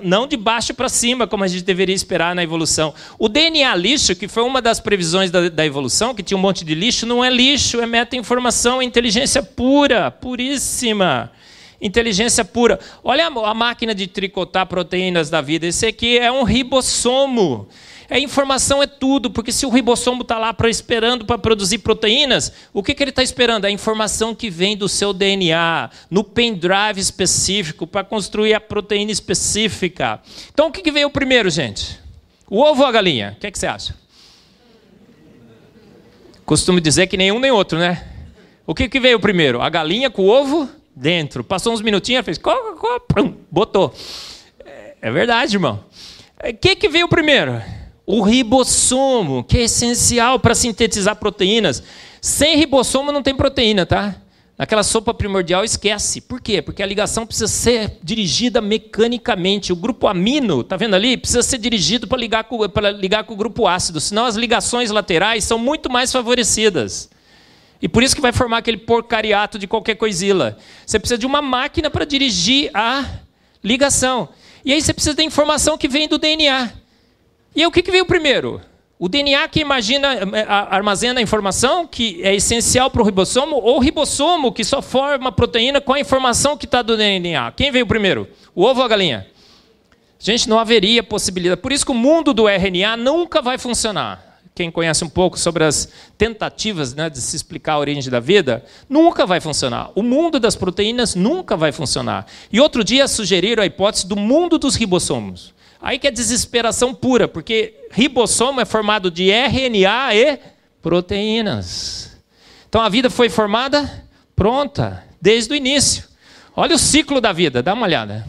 não de baixo para cima, como a gente deveria esperar na evolução. O DNA lixo, que foi uma das previsões da, da evolução, que tinha um monte de lixo, não é lixo, é meta-informação, é inteligência pura, puríssima inteligência pura. Olha a máquina de tricotar proteínas da vida. Esse aqui é um ribossomo. A informação é tudo, porque se o ribossomo está lá pra, esperando para produzir proteínas, o que, que ele está esperando? A informação que vem do seu DNA, no pendrive específico, para construir a proteína específica. Então, o que, que veio primeiro, gente? O ovo ou a galinha? O que, que você acha? Costumo dizer que nenhum nem outro, né? O que, que veio primeiro? A galinha com o ovo dentro. Passou uns minutinhos, fez... Botou. É, é verdade, irmão. O é, que, que veio primeiro? O ribossomo, que é essencial para sintetizar proteínas. Sem ribossomo não tem proteína, tá? Naquela sopa primordial, esquece. Por quê? Porque a ligação precisa ser dirigida mecanicamente. O grupo amino, tá vendo ali? Precisa ser dirigido para ligar, com, ligar com o grupo ácido. Senão as ligações laterais são muito mais favorecidas. E por isso que vai formar aquele porcariato de qualquer coisila. Você precisa de uma máquina para dirigir a ligação. E aí você precisa da informação que vem do DNA. E o que, que veio primeiro? O DNA que imagina, armazena a informação que é essencial para o ribossomo, ou o ribossomo que só forma proteína com a informação que está do DNA? Quem veio primeiro? O ovo ou a galinha? Gente, não haveria possibilidade. Por isso que o mundo do RNA nunca vai funcionar. Quem conhece um pouco sobre as tentativas né, de se explicar a origem da vida, nunca vai funcionar. O mundo das proteínas nunca vai funcionar. E outro dia sugeriram a hipótese do mundo dos ribossomos. Aí que é desesperação pura, porque ribossomo é formado de RNA e proteínas. Então a vida foi formada pronta, desde o início. Olha o ciclo da vida, dá uma olhada.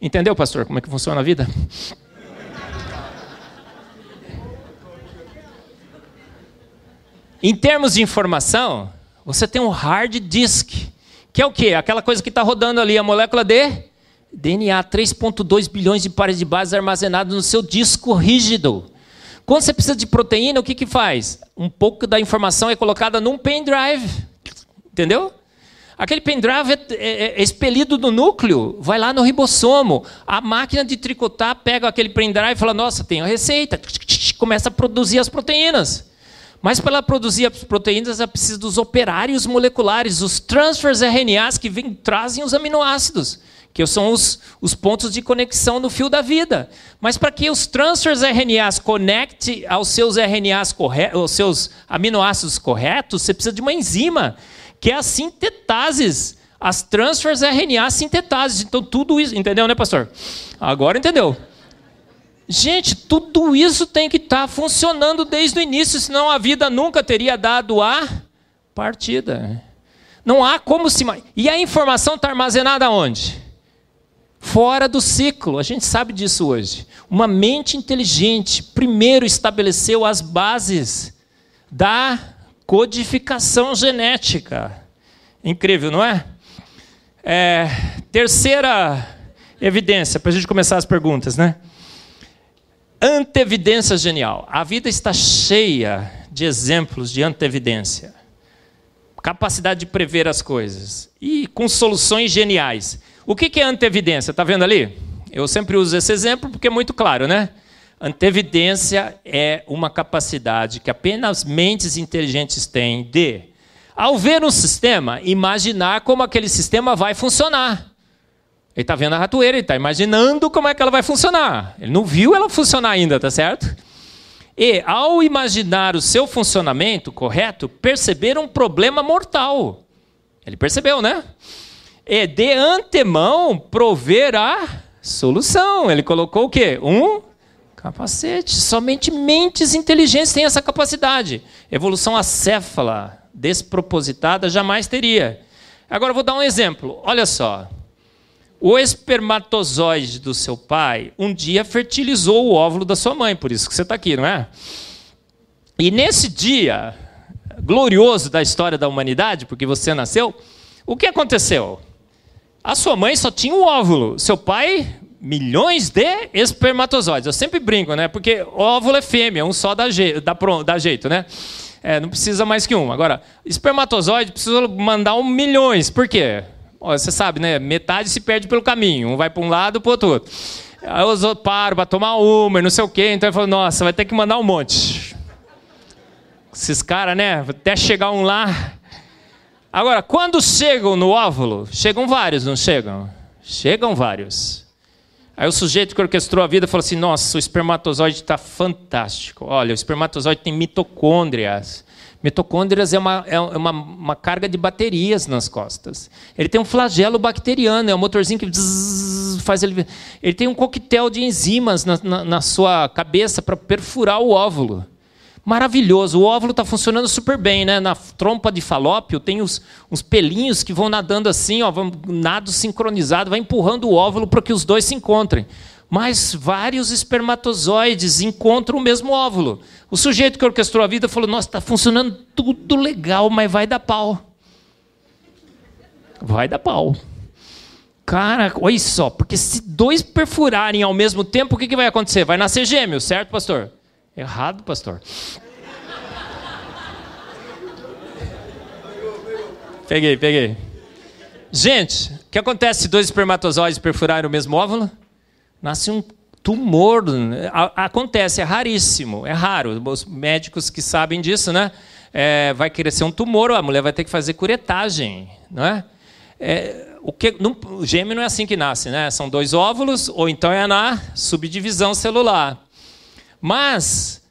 Entendeu, pastor, como é que funciona a vida? Em termos de informação, você tem um hard disk, que é o quê? Aquela coisa que está rodando ali, a molécula de DNA, 3,2 bilhões de pares de bases armazenados no seu disco rígido. Quando você precisa de proteína, o que, que faz? Um pouco da informação é colocada num pendrive. Entendeu? Aquele pendrive é, é, é expelido do núcleo, vai lá no ribossomo. A máquina de tricotar pega aquele pendrive e fala: Nossa, tem a receita. Começa a produzir as proteínas. Mas para ela produzir as proteínas, ela precisa dos operários moleculares, os transfers RNAs que vem, trazem os aminoácidos que são os, os pontos de conexão no fio da vida. Mas para que os transfers RNAs conectem aos seus RNAs corretos, aos seus aminoácidos corretos, você precisa de uma enzima, que é a sintetase. As transfers RNA sintetases. Então, tudo isso. Entendeu, né, pastor? Agora entendeu. Gente, tudo isso tem que estar tá funcionando desde o início, senão a vida nunca teria dado a partida. Não há como se. E a informação está armazenada onde? Fora do ciclo. A gente sabe disso hoje. Uma mente inteligente primeiro estabeleceu as bases da codificação genética. Incrível, não é? é terceira evidência, para a gente começar as perguntas, né? Antevidência genial. A vida está cheia de exemplos de antevidência. Capacidade de prever as coisas. E com soluções geniais. O que é antevidência? Está vendo ali? Eu sempre uso esse exemplo porque é muito claro, né? Antevidência é uma capacidade que apenas mentes inteligentes têm de, ao ver um sistema, imaginar como aquele sistema vai funcionar. Ele está vendo a ratoeira, ele está imaginando como é que ela vai funcionar. Ele não viu ela funcionar ainda, tá certo? E, ao imaginar o seu funcionamento correto, perceber um problema mortal. Ele percebeu, né? É de antemão prover a solução. Ele colocou o quê? Um capacete. Somente mentes inteligentes têm essa capacidade. Evolução acéfala, despropositada, jamais teria. Agora vou dar um exemplo. Olha só. O espermatozoide do seu pai um dia fertilizou o óvulo da sua mãe, por isso que você está aqui, não é? E nesse dia glorioso da história da humanidade, porque você nasceu, o que aconteceu? A sua mãe só tinha um óvulo, seu pai, milhões de espermatozoides. Eu sempre brinco, né? Porque óvulo é fêmea, um só dá, je dá, dá jeito, né? É, não precisa mais que um. Agora, espermatozoide precisa mandar um milhões. Por quê? Você sabe, né? Metade se perde pelo caminho. Um vai para um lado, para o outro. Aí os outros param para tomar uma, não sei o quê. Então ele falou, nossa, vai ter que mandar um monte. Esses caras, né? Até chegar um lá, Agora, quando chegam no óvulo, chegam vários, não chegam? Chegam vários. Aí o sujeito que orquestrou a vida falou assim: Nossa, o espermatozoide está fantástico. Olha, o espermatozoide tem mitocôndrias. Mitocôndrias é, uma, é uma, uma, carga de baterias nas costas. Ele tem um flagelo bacteriano, é um motorzinho que zzz, faz ele. Ele tem um coquetel de enzimas na, na, na sua cabeça para perfurar o óvulo. Maravilhoso, o óvulo está funcionando super bem, né? Na trompa de falópio tem os, uns pelinhos que vão nadando assim, ó, vão, nado sincronizado, vai empurrando o óvulo para que os dois se encontrem mas vários espermatozoides encontram o mesmo óvulo. O sujeito que orquestrou a vida falou: Nossa, está funcionando tudo legal, mas vai dar pau. Vai dar pau. Cara, olha só, porque se dois perfurarem ao mesmo tempo, o que, que vai acontecer? Vai nascer gêmeo, certo, pastor? Errado, pastor. Peguei, peguei. Gente, o que acontece se dois espermatozoides perfurarem o mesmo óvulo? nasce um tumor. Acontece, é raríssimo, é raro. Os médicos que sabem disso, né? É, vai crescer um tumor, a mulher vai ter que fazer curetagem, não é? é o, que, não, o gêmeo não é assim que nasce, né? São dois óvulos, ou então é na subdivisão celular. Mas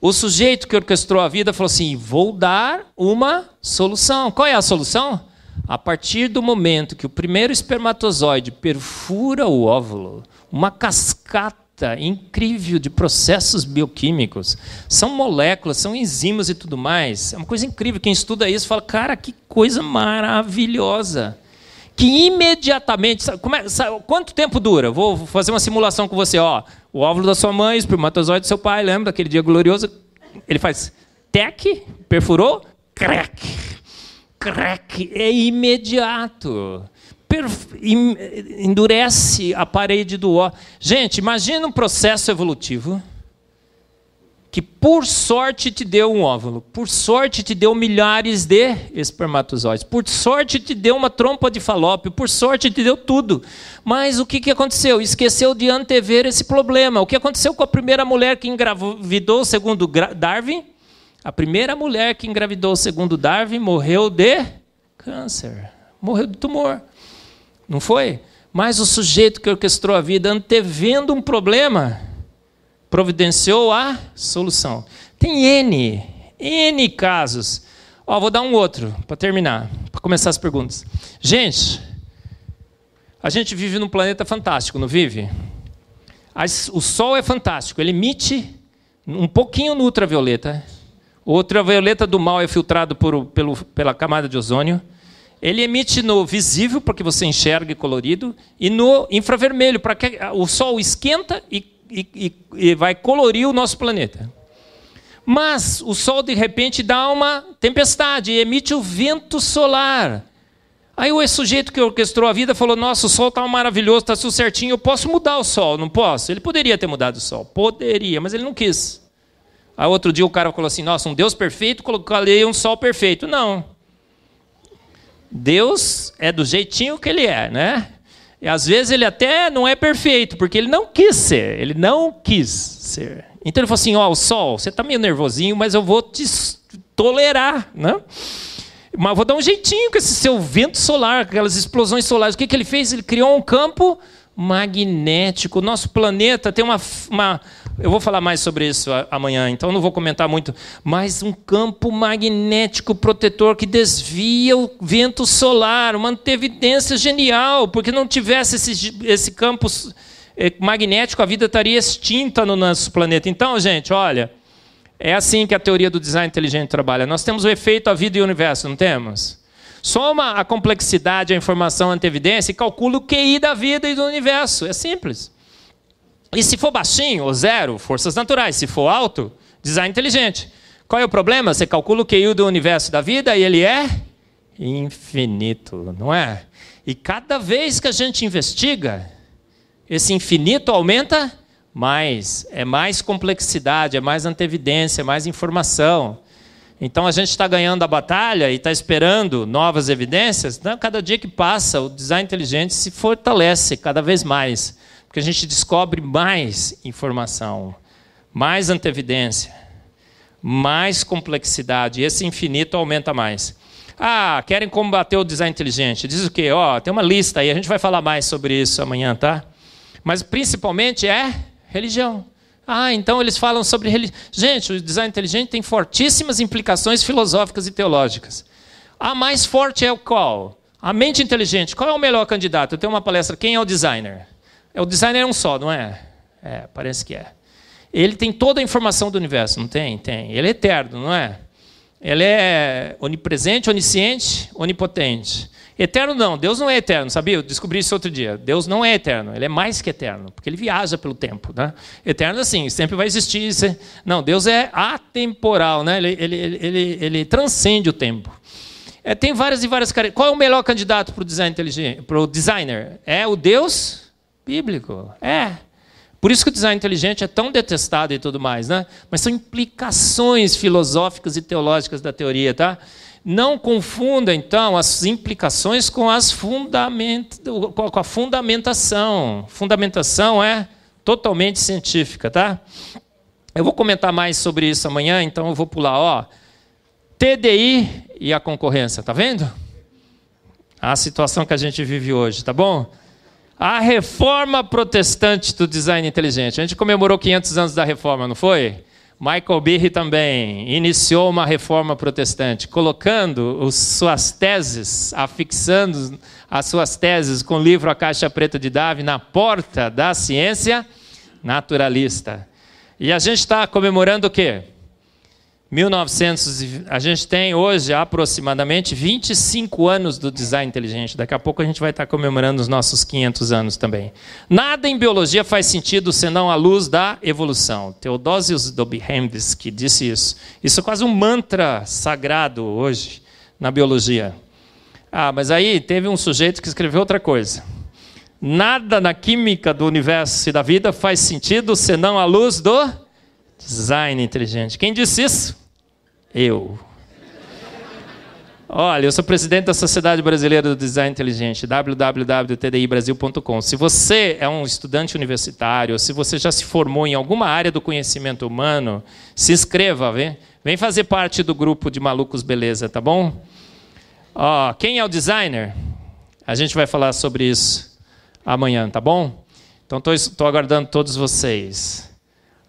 o sujeito que orquestrou a vida falou assim: vou dar uma solução. Qual é a solução? A partir do momento que o primeiro espermatozoide perfura o óvulo, uma cascata incrível de processos bioquímicos. São moléculas, são enzimas e tudo mais. É uma coisa incrível. Quem estuda isso fala, cara, que coisa maravilhosa. Que imediatamente. Sabe, é, sabe, quanto tempo dura? Vou fazer uma simulação com você. Ó, o óvulo da sua mãe, o espermatozoide do seu pai, lembra daquele dia glorioso? Ele faz tec, perfurou, crack. Crack. É imediato endurece a parede do ó. Gente, imagina um processo evolutivo que por sorte te deu um óvulo, por sorte te deu milhares de espermatozoides, por sorte te deu uma trompa de falópio, por sorte te deu tudo. Mas o que, que aconteceu? Esqueceu de antever esse problema. O que aconteceu com a primeira mulher que engravidou, segundo Darwin? A primeira mulher que engravidou, segundo Darwin, morreu de câncer, morreu de tumor. Não foi? Mas o sujeito que orquestrou a vida, antevendo um problema, providenciou a solução. Tem N, N casos. Ó, vou dar um outro para terminar, para começar as perguntas. Gente, a gente vive num planeta fantástico, não vive? O Sol é fantástico, ele emite um pouquinho no ultravioleta. O ultravioleta do mal é filtrado por, pelo, pela camada de ozônio. Ele emite no visível, para que você enxergue colorido, e no infravermelho, para que o Sol esquenta e, e, e vai colorir o nosso planeta. Mas o Sol, de repente, dá uma tempestade e emite o vento solar. Aí o sujeito que orquestrou a vida falou: Nossa, o Sol está maravilhoso, está tudo certinho, eu posso mudar o Sol, não posso? Ele poderia ter mudado o Sol, poderia, mas ele não quis. Aí outro dia o cara falou assim: Nossa, um Deus perfeito, coloquei um Sol perfeito. Não. Deus é do jeitinho que ele é, né? E às vezes ele até não é perfeito, porque ele não quis ser, ele não quis ser. Então ele falou assim: Ó, oh, o sol, você está meio nervosinho, mas eu vou te tolerar, né? Mas vou dar um jeitinho com esse seu vento solar, aquelas explosões solares. O que, que ele fez? Ele criou um campo magnético. O nosso planeta tem uma, uma, Eu vou falar mais sobre isso amanhã, então não vou comentar muito. Mas um campo magnético protetor que desvia o vento solar. Uma evidência genial, porque não tivesse esse, esse campo eh, magnético, a vida estaria extinta no nosso planeta. Então, gente, olha. É assim que a teoria do design inteligente trabalha. Nós temos o efeito a vida e o universo, não temos? Soma a complexidade, a informação, a antevidência e calcula o QI da vida e do universo. É simples. E se for baixinho ou zero, forças naturais. Se for alto, design inteligente. Qual é o problema? Você calcula o QI do universo da vida e ele é infinito, não é? E cada vez que a gente investiga, esse infinito aumenta mais. É mais complexidade, é mais antevidência, é mais informação. Então a gente está ganhando a batalha e está esperando novas evidências. Então, cada dia que passa, o design inteligente se fortalece cada vez mais, porque a gente descobre mais informação, mais antevidência, mais complexidade. E esse infinito aumenta mais. Ah, querem combater o design inteligente? Diz o quê? Ó, tem uma lista aí, a gente vai falar mais sobre isso amanhã, tá? Mas principalmente é religião. Ah, então eles falam sobre religião. Gente, o design inteligente tem fortíssimas implicações filosóficas e teológicas. A mais forte é o qual? A mente inteligente. Qual é o melhor candidato? Eu tenho uma palestra. Quem é o designer? É, o designer é um só, não é? É, parece que é. Ele tem toda a informação do universo, não tem? Tem. Ele é eterno, não é? Ele é onipresente, onisciente, onipotente. Eterno não, Deus não é eterno, sabia? Eu descobri isso outro dia. Deus não é eterno, ele é mais que eterno, porque ele viaja pelo tempo. Né? Eterno, assim, sempre vai existir. Não, Deus é atemporal, né? ele, ele, ele, ele transcende o tempo. É, tem várias e várias características. Qual é o melhor candidato para o design inteligente, para o designer? É o Deus bíblico. É. Por isso que o design inteligente é tão detestado e tudo mais, né? Mas são implicações filosóficas e teológicas da teoria, tá? Não confunda, então, as implicações com, as fundament... com a fundamentação. Fundamentação é totalmente científica, tá? Eu vou comentar mais sobre isso amanhã, então eu vou pular. Ó, TDI e a concorrência, tá vendo? A situação que a gente vive hoje, tá bom? A reforma protestante do design inteligente. A gente comemorou 500 anos da reforma, não foi? Michael Behe também iniciou uma reforma protestante, colocando as suas teses, afixando as suas teses com o livro A Caixa Preta de Davi na porta da ciência naturalista. E a gente está comemorando o quê? 1900, a gente tem hoje aproximadamente 25 anos do design inteligente. Daqui a pouco a gente vai estar comemorando os nossos 500 anos também. Nada em biologia faz sentido senão a luz da evolução. Theodosius Dobzhansky disse isso. Isso é quase um mantra sagrado hoje na biologia. Ah, mas aí teve um sujeito que escreveu outra coisa. Nada na química do universo e da vida faz sentido senão a luz do design inteligente. Quem disse isso? Eu. Olha, eu sou presidente da Sociedade Brasileira do Design Inteligente, www.tdibrasil.com. Se você é um estudante universitário, se você já se formou em alguma área do conhecimento humano, se inscreva, vem, vem fazer parte do grupo de malucos beleza, tá bom? Ó, quem é o designer? A gente vai falar sobre isso amanhã, tá bom? Então estou aguardando todos vocês.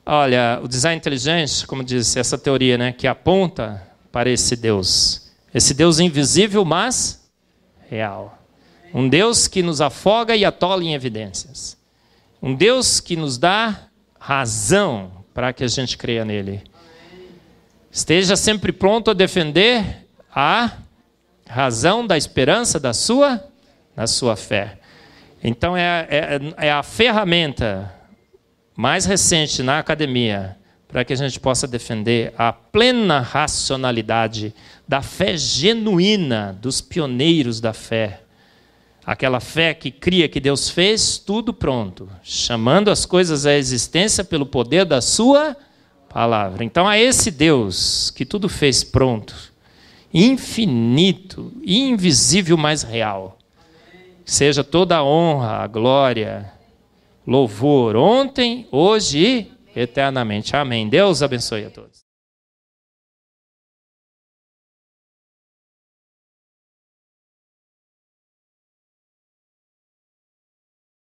Olha, o design inteligente, como disse, essa teoria, né, que aponta para esse Deus. Esse Deus invisível, mas real. Um Deus que nos afoga e atola em evidências. Um Deus que nos dá razão para que a gente creia nele. Esteja sempre pronto a defender a razão da esperança da sua, da sua fé. Então é, é, é a ferramenta mais recente na academia, para que a gente possa defender a plena racionalidade da fé genuína dos pioneiros da fé. Aquela fé que cria que Deus fez tudo pronto, chamando as coisas à existência pelo poder da Sua palavra. Então, a esse Deus que tudo fez pronto, infinito, invisível, mas real, seja toda a honra, a glória, louvor ontem, hoje e eternamente. Amém. Deus abençoe a todos.